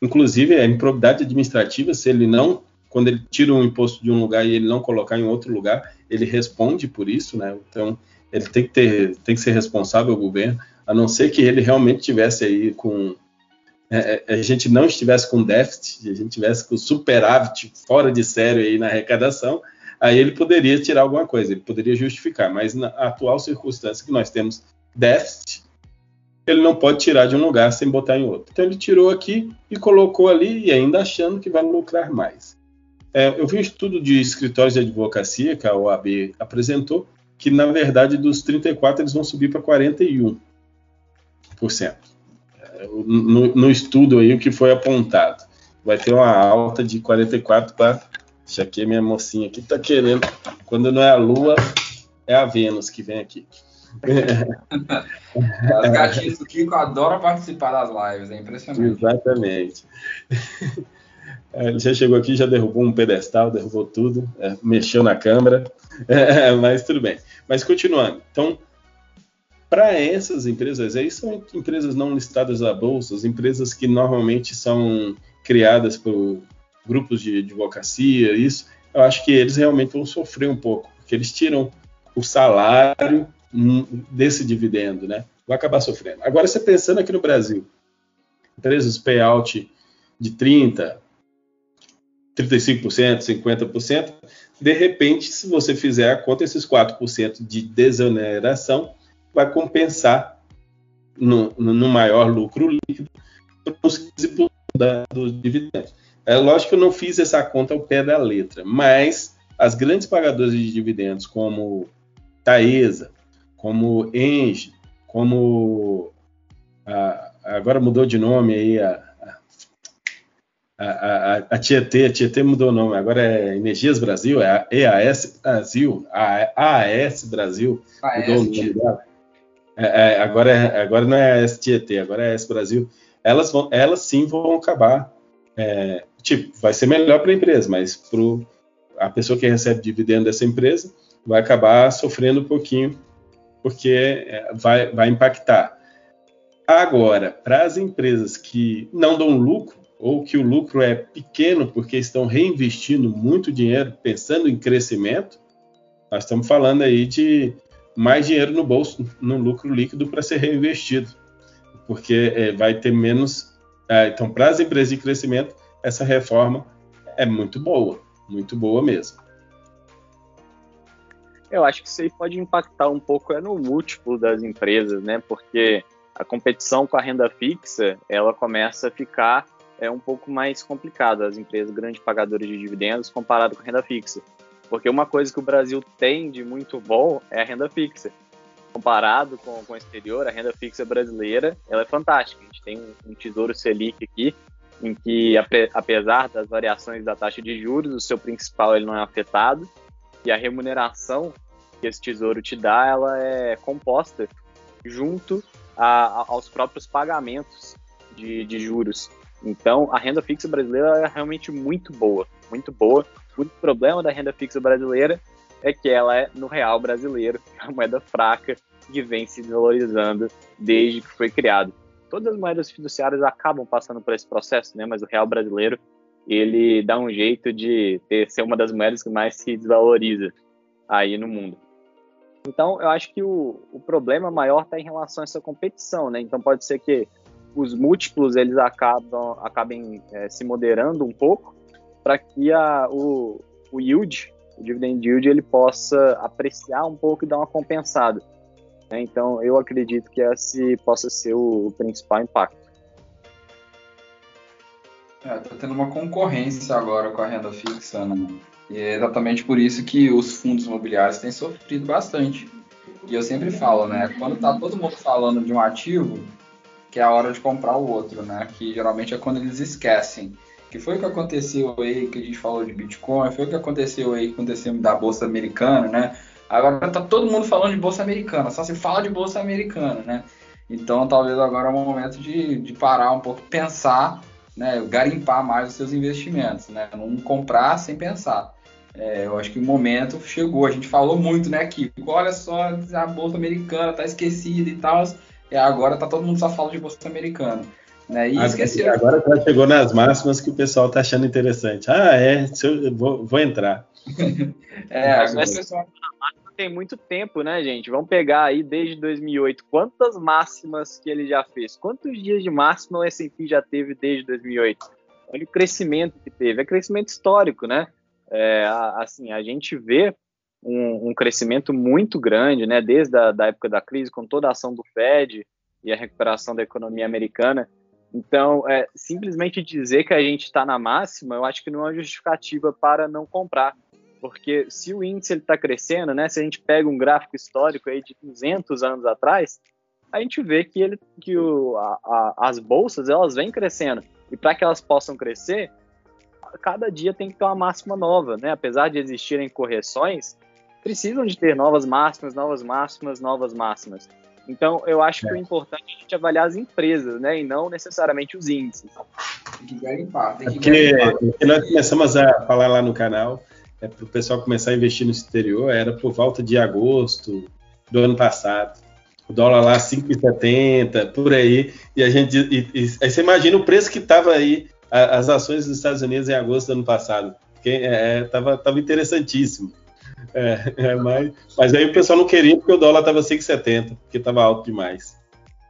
Inclusive, a improbidade administrativa, se ele não, quando ele tira um imposto de um lugar e ele não colocar em outro lugar, ele responde por isso, né? Então, ele tem que, ter, tem que ser responsável, o governo a não ser que ele realmente tivesse aí com é, é, a gente não estivesse com déficit, a gente tivesse com superávit fora de sério aí na arrecadação, aí ele poderia tirar alguma coisa, ele poderia justificar, mas na atual circunstância que nós temos déficit, ele não pode tirar de um lugar sem botar em outro. Então ele tirou aqui e colocou ali e ainda achando que vai lucrar mais. É, eu vi um estudo de escritórios de advocacia que a OAB apresentou, que na verdade dos 34 eles vão subir para 41. No, no estudo aí, o que foi apontado. Vai ter uma alta de 44 para. Deixa aqui minha mocinha aqui tá querendo. Quando não é a Lua, é a Vênus que vem aqui. As gatinhas do Kiko adoram participar das lives, é impressionante. Exatamente. Ele já chegou aqui, já derrubou um pedestal, derrubou tudo, é, mexeu na câmera, é, mas tudo bem. Mas continuando, então para essas empresas, aí são empresas não listadas à bolsa, as empresas que normalmente são criadas por grupos de advocacia, isso, eu acho que eles realmente vão sofrer um pouco, porque eles tiram o salário desse dividendo, né? Vai acabar sofrendo. Agora, você pensando aqui no Brasil, empresas payout de 30%, 35%, 50%, de repente, se você fizer a conta, esses 4% de desoneração vai compensar no, no maior lucro líquido os 15% dos dividendos. É lógico que eu não fiz essa conta ao pé da letra, mas as grandes pagadoras de dividendos, como Taesa, como Engie, como a, agora mudou de nome aí a, a, a, a Tietê, a Tietê mudou o nome, agora é Energias Brasil, é a EAS Brasil, a AAS Brasil, mudou o nome dela. É, é, agora, é, agora não é a STET, agora é a S Brasil. Elas, vão, elas sim vão acabar. É, tipo, vai ser melhor para a empresa, mas para a pessoa que recebe dividendo dessa empresa vai acabar sofrendo um pouquinho, porque é, vai, vai impactar. Agora, para as empresas que não dão lucro, ou que o lucro é pequeno porque estão reinvestindo muito dinheiro pensando em crescimento, nós estamos falando aí de mais dinheiro no bolso, no lucro líquido para ser reinvestido, porque é, vai ter menos. É, então, para as empresas de crescimento, essa reforma é muito boa, muito boa mesmo. Eu acho que isso aí pode impactar um pouco é no múltiplo das empresas, né? Porque a competição com a renda fixa, ela começa a ficar é um pouco mais complicada, as empresas grandes pagadoras de dividendos comparado com a renda fixa. Porque uma coisa que o Brasil tem de muito bom é a renda fixa. Comparado com, com o exterior, a renda fixa brasileira ela é fantástica. A gente tem um, um tesouro Selic aqui, em que, apesar das variações da taxa de juros, o seu principal ele não é afetado e a remuneração que esse tesouro te dá, ela é composta junto a, a, aos próprios pagamentos de, de juros. Então, a renda fixa brasileira é realmente muito boa, muito boa. O problema da renda fixa brasileira é que ela é no real brasileiro, a moeda fraca que vem se desvalorizando desde que foi criado. Todas as moedas fiduciárias acabam passando por esse processo, né? Mas o real brasileiro ele dá um jeito de ter, ser uma das moedas que mais se desvaloriza aí no mundo. Então, eu acho que o, o problema maior está em relação a essa competição, né? Então, pode ser que os múltiplos eles acabam, acabem é, se moderando um pouco para que a, o, o yield, o dividend yield, ele possa apreciar um pouco e dar uma compensada. Né? Então, eu acredito que esse possa ser o, principal impacto. É, tá tendo uma concorrência agora com a renda fixa, né? E é exatamente por isso que os fundos imobiliários têm sofrido bastante. E eu sempre falo, né? Quando tá todo mundo falando de um ativo, que é a hora de comprar o outro, né? Que geralmente é quando eles esquecem. Que foi o que aconteceu aí, que a gente falou de Bitcoin, foi o que aconteceu aí, aconteceu da Bolsa Americana, né? Agora tá todo mundo falando de Bolsa Americana, só se fala de Bolsa Americana, né? Então talvez agora é o momento de, de parar um pouco, pensar né, garimpar mais os seus investimentos, né? Não comprar sem pensar. É, eu acho que o momento chegou. A gente falou muito, né, aqui. Olha só, a bolsa americana tá esquecida e tal. E agora tá todo mundo só falando de bolsa americana. Né? E esqueceu. Agora já chegou nas máximas que o pessoal tá achando interessante. Ah, é, eu vou, vou entrar. é, agora... pessoal tem muito tempo, né, gente? Vamos pegar aí desde 2008. Quantas máximas que ele já fez? Quantos dias de máxima o S&P já teve desde 2008? Olha o crescimento que teve. É crescimento histórico, né? É, assim, a gente vê um, um, crescimento muito grande, né? Desde a da época da crise, com toda a ação do Fed e a recuperação da economia americana. Então, é, simplesmente dizer que a gente está na máxima, eu acho que não é justificativa para não comprar porque se o índice está crescendo, né, se a gente pega um gráfico histórico aí de 200 anos atrás, a gente vê que, ele, que o, a, a, as bolsas elas vêm crescendo. E para que elas possam crescer, cada dia tem que ter uma máxima nova. Né? Apesar de existirem correções, precisam de ter novas máximas, novas máximas, novas máximas. Então, eu acho é. que o importante é a gente avaliar as empresas, né? E não necessariamente os índices. Tem que garimpar, tem que porque, porque nós começamos a falar lá no canal é, para o pessoal começar a investir no exterior era por volta de agosto do ano passado. O dólar lá 5,70, por aí. E a gente. E, e, aí você imagina o preço que estava aí a, as ações dos Estados Unidos em agosto do ano passado. Estava é, tava interessantíssimo. É, é, mas, mas aí o pessoal não queria porque o dólar estava 5,70, porque estava alto demais.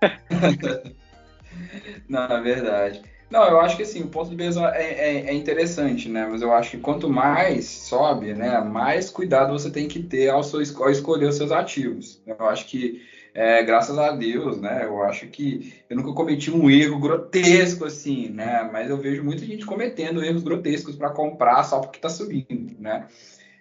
não, é verdade. Não, eu acho que assim, o ponto de vista é, é, é, interessante, né? Mas eu acho que quanto mais sobe, né, mais cuidado você tem que ter ao, seu, ao escolher os seus ativos. Eu acho que, é, graças a Deus, né, eu acho que eu nunca cometi um erro grotesco assim, né? Mas eu vejo muita gente cometendo erros grotescos para comprar só porque está subindo, né?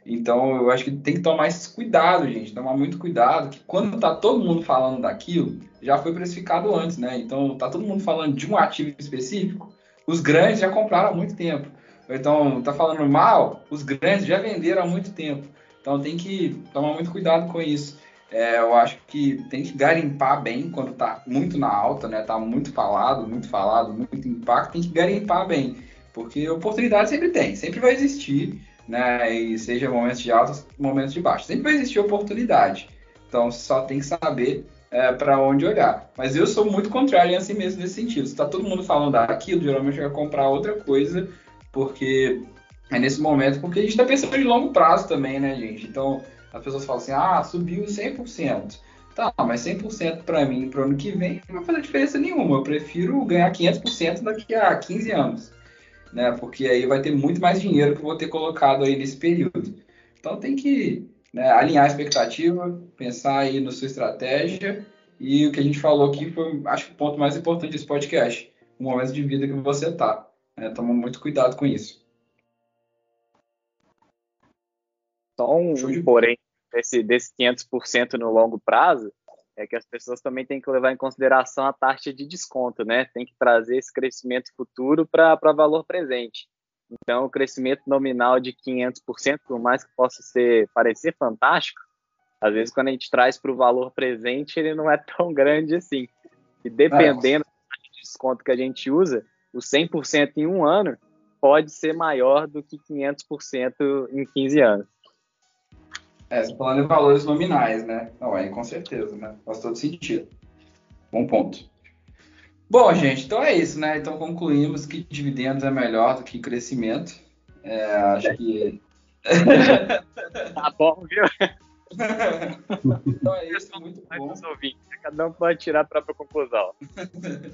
Então eu acho que tem que tomar esse cuidado, gente. Tomar muito cuidado, que quando tá todo mundo falando daquilo, já foi precificado antes, né? Então tá todo mundo falando de um ativo específico, os grandes já compraram há muito tempo. Então tá falando mal, os grandes já venderam há muito tempo. Então tem que tomar muito cuidado com isso. É, eu acho que tem que garimpar bem quando tá muito na alta, né? Tá muito falado, muito falado, muito impacto, tem que garimpar bem. Porque oportunidade sempre tem, sempre vai existir né? E seja momentos de alta, momentos de baixo. Sempre vai existir oportunidade. Então só tem que saber é, para onde olhar. Mas eu sou muito contrário assim mesmo nesse sentido. Se está todo mundo falando daquilo, geralmente vai comprar outra coisa, porque é nesse momento, porque a gente está pensando em longo prazo também, né, gente? Então as pessoas falam assim, ah, subiu 100%. Tá, mas 100% para mim para o ano que vem não vai fazer diferença nenhuma. Eu prefiro ganhar 500% daqui a 15 anos né? Porque aí vai ter muito mais dinheiro que eu vou ter colocado aí nesse período. Então tem que né, alinhar a expectativa, pensar aí na sua estratégia e o que a gente falou aqui foi, acho que o ponto mais importante desse podcast, o momento de vida que você está. Né? Toma muito cuidado com isso. Só um, porém, desse, desse 500% no longo prazo, é que as pessoas também têm que levar em consideração a taxa de desconto, né? Tem que trazer esse crescimento futuro para valor presente. Então, o crescimento nominal de 500%, por mais que possa ser parecer fantástico, às vezes quando a gente traz para o valor presente, ele não é tão grande assim. E dependendo taxa de desconto que a gente usa, o 100% em um ano pode ser maior do que 500% em 15 anos. É, você falando em valores nominais, né? Não, aí com certeza, né? Faz todo sentido. Bom ponto. Bom, gente, então é isso, né? Então concluímos que dividendos é melhor do que crescimento. É, acho que. tá bom, viu? então é isso, muito bom. Cada um pode tirar a própria conclusão.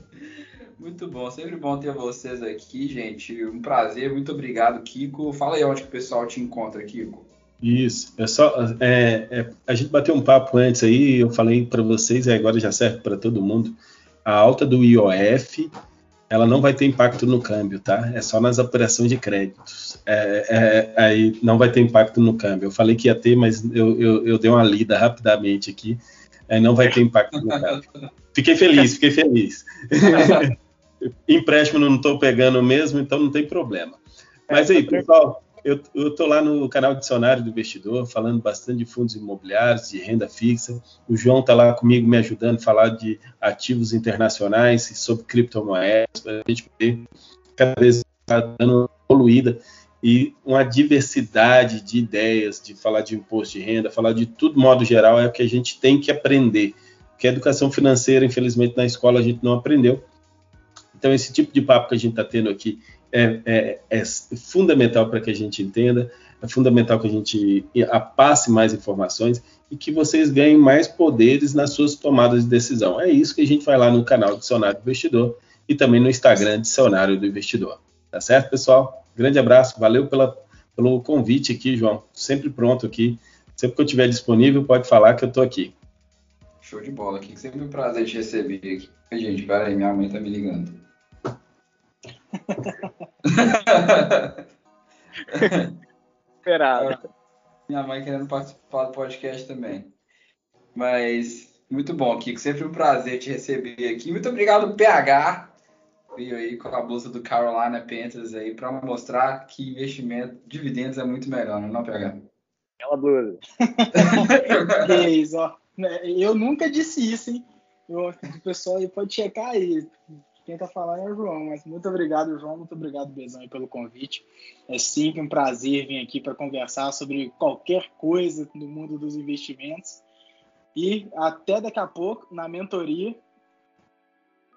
muito bom, sempre bom ter vocês aqui, gente. Um prazer, muito obrigado, Kiko. Fala aí onde que o pessoal te encontra, Kiko. Isso, é só é, é, a gente bateu um papo antes aí, eu falei para vocês e agora já serve para todo mundo. A alta do IOF, ela não vai ter impacto no câmbio, tá? É só nas operações de créditos. É, é, aí não vai ter impacto no câmbio. Eu falei que ia ter, mas eu, eu, eu dei uma lida rapidamente aqui. Aí não vai ter impacto no câmbio. Fiquei feliz, fiquei feliz. Empréstimo não estou pegando mesmo, então não tem problema. Mas aí, pessoal, eu estou lá no canal Dicionário do Investidor, falando bastante de fundos imobiliários, de renda fixa. O João está lá comigo me ajudando a falar de ativos internacionais e sobre criptomoedas, para a gente poder cada vez estar dando evoluída e uma diversidade de ideias, de falar de imposto de renda, falar de tudo modo geral, é o que a gente tem que aprender. Porque a educação financeira, infelizmente, na escola a gente não aprendeu. Então, esse tipo de papo que a gente está tendo aqui é, é, é fundamental para que a gente entenda, é fundamental que a gente passe mais informações e que vocês ganhem mais poderes nas suas tomadas de decisão. É isso que a gente vai lá no canal Dicionário do Investidor e também no Instagram Dicionário do Investidor. Tá certo, pessoal? Grande abraço, valeu pela, pelo convite aqui, João. Sempre pronto aqui. Sempre que eu estiver disponível, pode falar que eu estou aqui. Show de bola aqui. Sempre um prazer te receber aqui. Gente, peraí, minha mãe tá me ligando. Esperado. Minha mãe querendo participar do podcast também. Mas muito bom, Kiko. Sempre um prazer te receber aqui. Muito obrigado, PH. Veio aí com a blusa do Carolina Panthers aí para mostrar que investimento, dividendos é muito melhor, não é, não, PH? Aquela blusa. é isso, ó. Eu nunca disse isso, hein? o pessoal aí pode checar aí. Quem está falando é o João, mas muito obrigado, João. Muito obrigado, Bezão, pelo convite. É sempre um prazer vir aqui para conversar sobre qualquer coisa no mundo dos investimentos. E até daqui a pouco, na mentoria,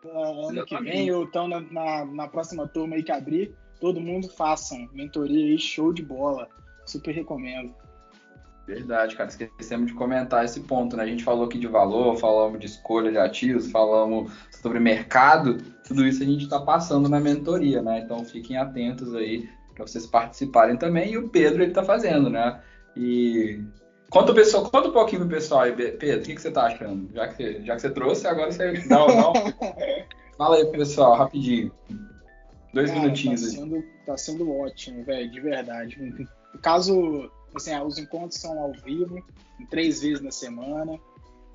uh, ano que vem, ou então na, na, na, próxima turma aí que abrir, todo mundo façam mentoria aí, show de bola. Super recomendo. Verdade, cara. Esquecemos de comentar esse ponto, né? A gente falou aqui de valor, falamos de escolha de ativos, falamos sobre mercado. Tudo isso a gente está passando na mentoria, né? Então fiquem atentos aí para vocês participarem também. E o Pedro ele está fazendo, né? E conta, pessoal, conta um pouquinho pro pessoal aí, Pedro. O que, que você está achando? Já que, você, já que você trouxe, agora você dá não. Fala aí, pessoal, rapidinho. Dois Cara, minutinhos tá sendo, Tá sendo ótimo, velho, de verdade. Caso Assim, ah, os encontros são ao vivo, três vezes na semana,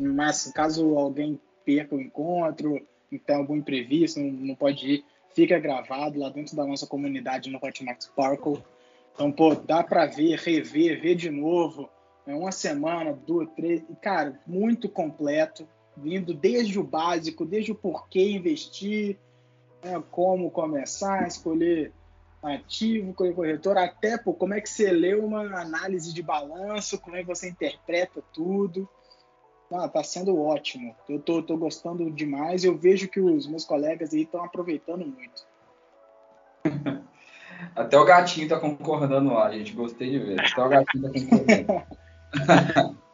mas caso alguém perca o encontro, então algum imprevisto, não, não pode ir, fica gravado lá dentro da nossa comunidade no Hotmart Sparkle. Então, pô, dá para ver, rever, ver de novo, é uma semana, duas, três, cara, muito completo, vindo desde o básico, desde o porquê investir, né, como começar, escolher ativo, corretor, até pô, como é que você lê uma análise de balanço, como é que você interpreta tudo. Ah, tá sendo ótimo. Eu tô, tô gostando demais. Eu vejo que os meus colegas aí estão aproveitando muito. Até o gatinho tá concordando lá, gente. Gostei de ver. Até o gatinho tá concordando.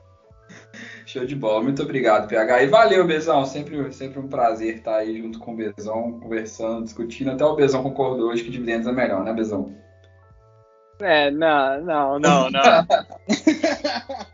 Show de bola, muito obrigado, PH. E valeu, Bezão. Sempre, sempre um prazer estar aí junto com o Bezão, conversando, discutindo. Até o Bezão concordou hoje que dividendos é melhor, né, Bezão? É, não, não, não, não.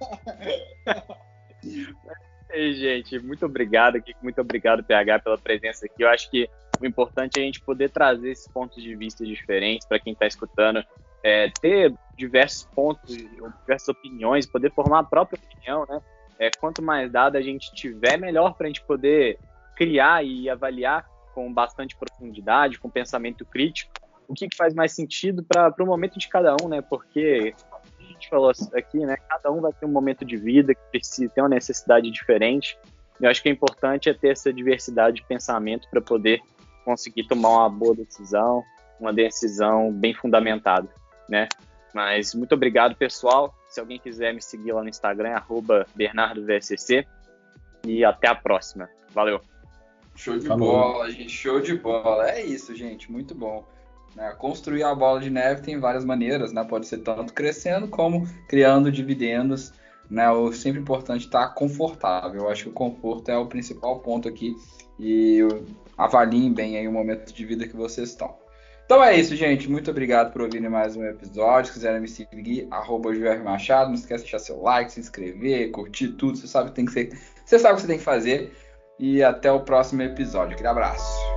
Ei, gente, muito obrigado aqui, muito obrigado, PH, pela presença aqui. Eu acho que o importante é a gente poder trazer esses pontos de vista diferentes para quem está escutando, é, ter diversos pontos, diversas opiniões, poder formar a própria opinião, né? é, quanto mais dado a gente tiver, melhor para a gente poder criar e avaliar com bastante profundidade, com pensamento crítico, o que, que faz mais sentido para o momento de cada um, né? Porque a gente falou aqui, né? Cada um vai ter um momento de vida que precisa ter uma necessidade diferente. Eu acho que é importante é ter essa diversidade de pensamento para poder conseguir tomar uma boa decisão, uma decisão bem fundamentada, né? Mas muito obrigado, pessoal. Se alguém quiser me seguir lá no Instagram, BernardoVSC. E até a próxima. Valeu. Show de Falou. bola, gente. Show de bola. É isso, gente. Muito bom. Né? Construir a bola de neve tem várias maneiras, né? Pode ser tanto crescendo como criando dividendos. Né? O sempre importante estar confortável. Eu acho que o conforto é o principal ponto aqui. E avaliem bem aí o momento de vida que vocês estão. Então é isso, gente. Muito obrigado por ouvirem mais um episódio. Se quiserem me seguir, arroba Machado. Não esqueça de deixar seu like, se inscrever, curtir tudo. Você sabe, tem que ser... você sabe o que você tem que fazer. E até o próximo episódio. Aquele abraço.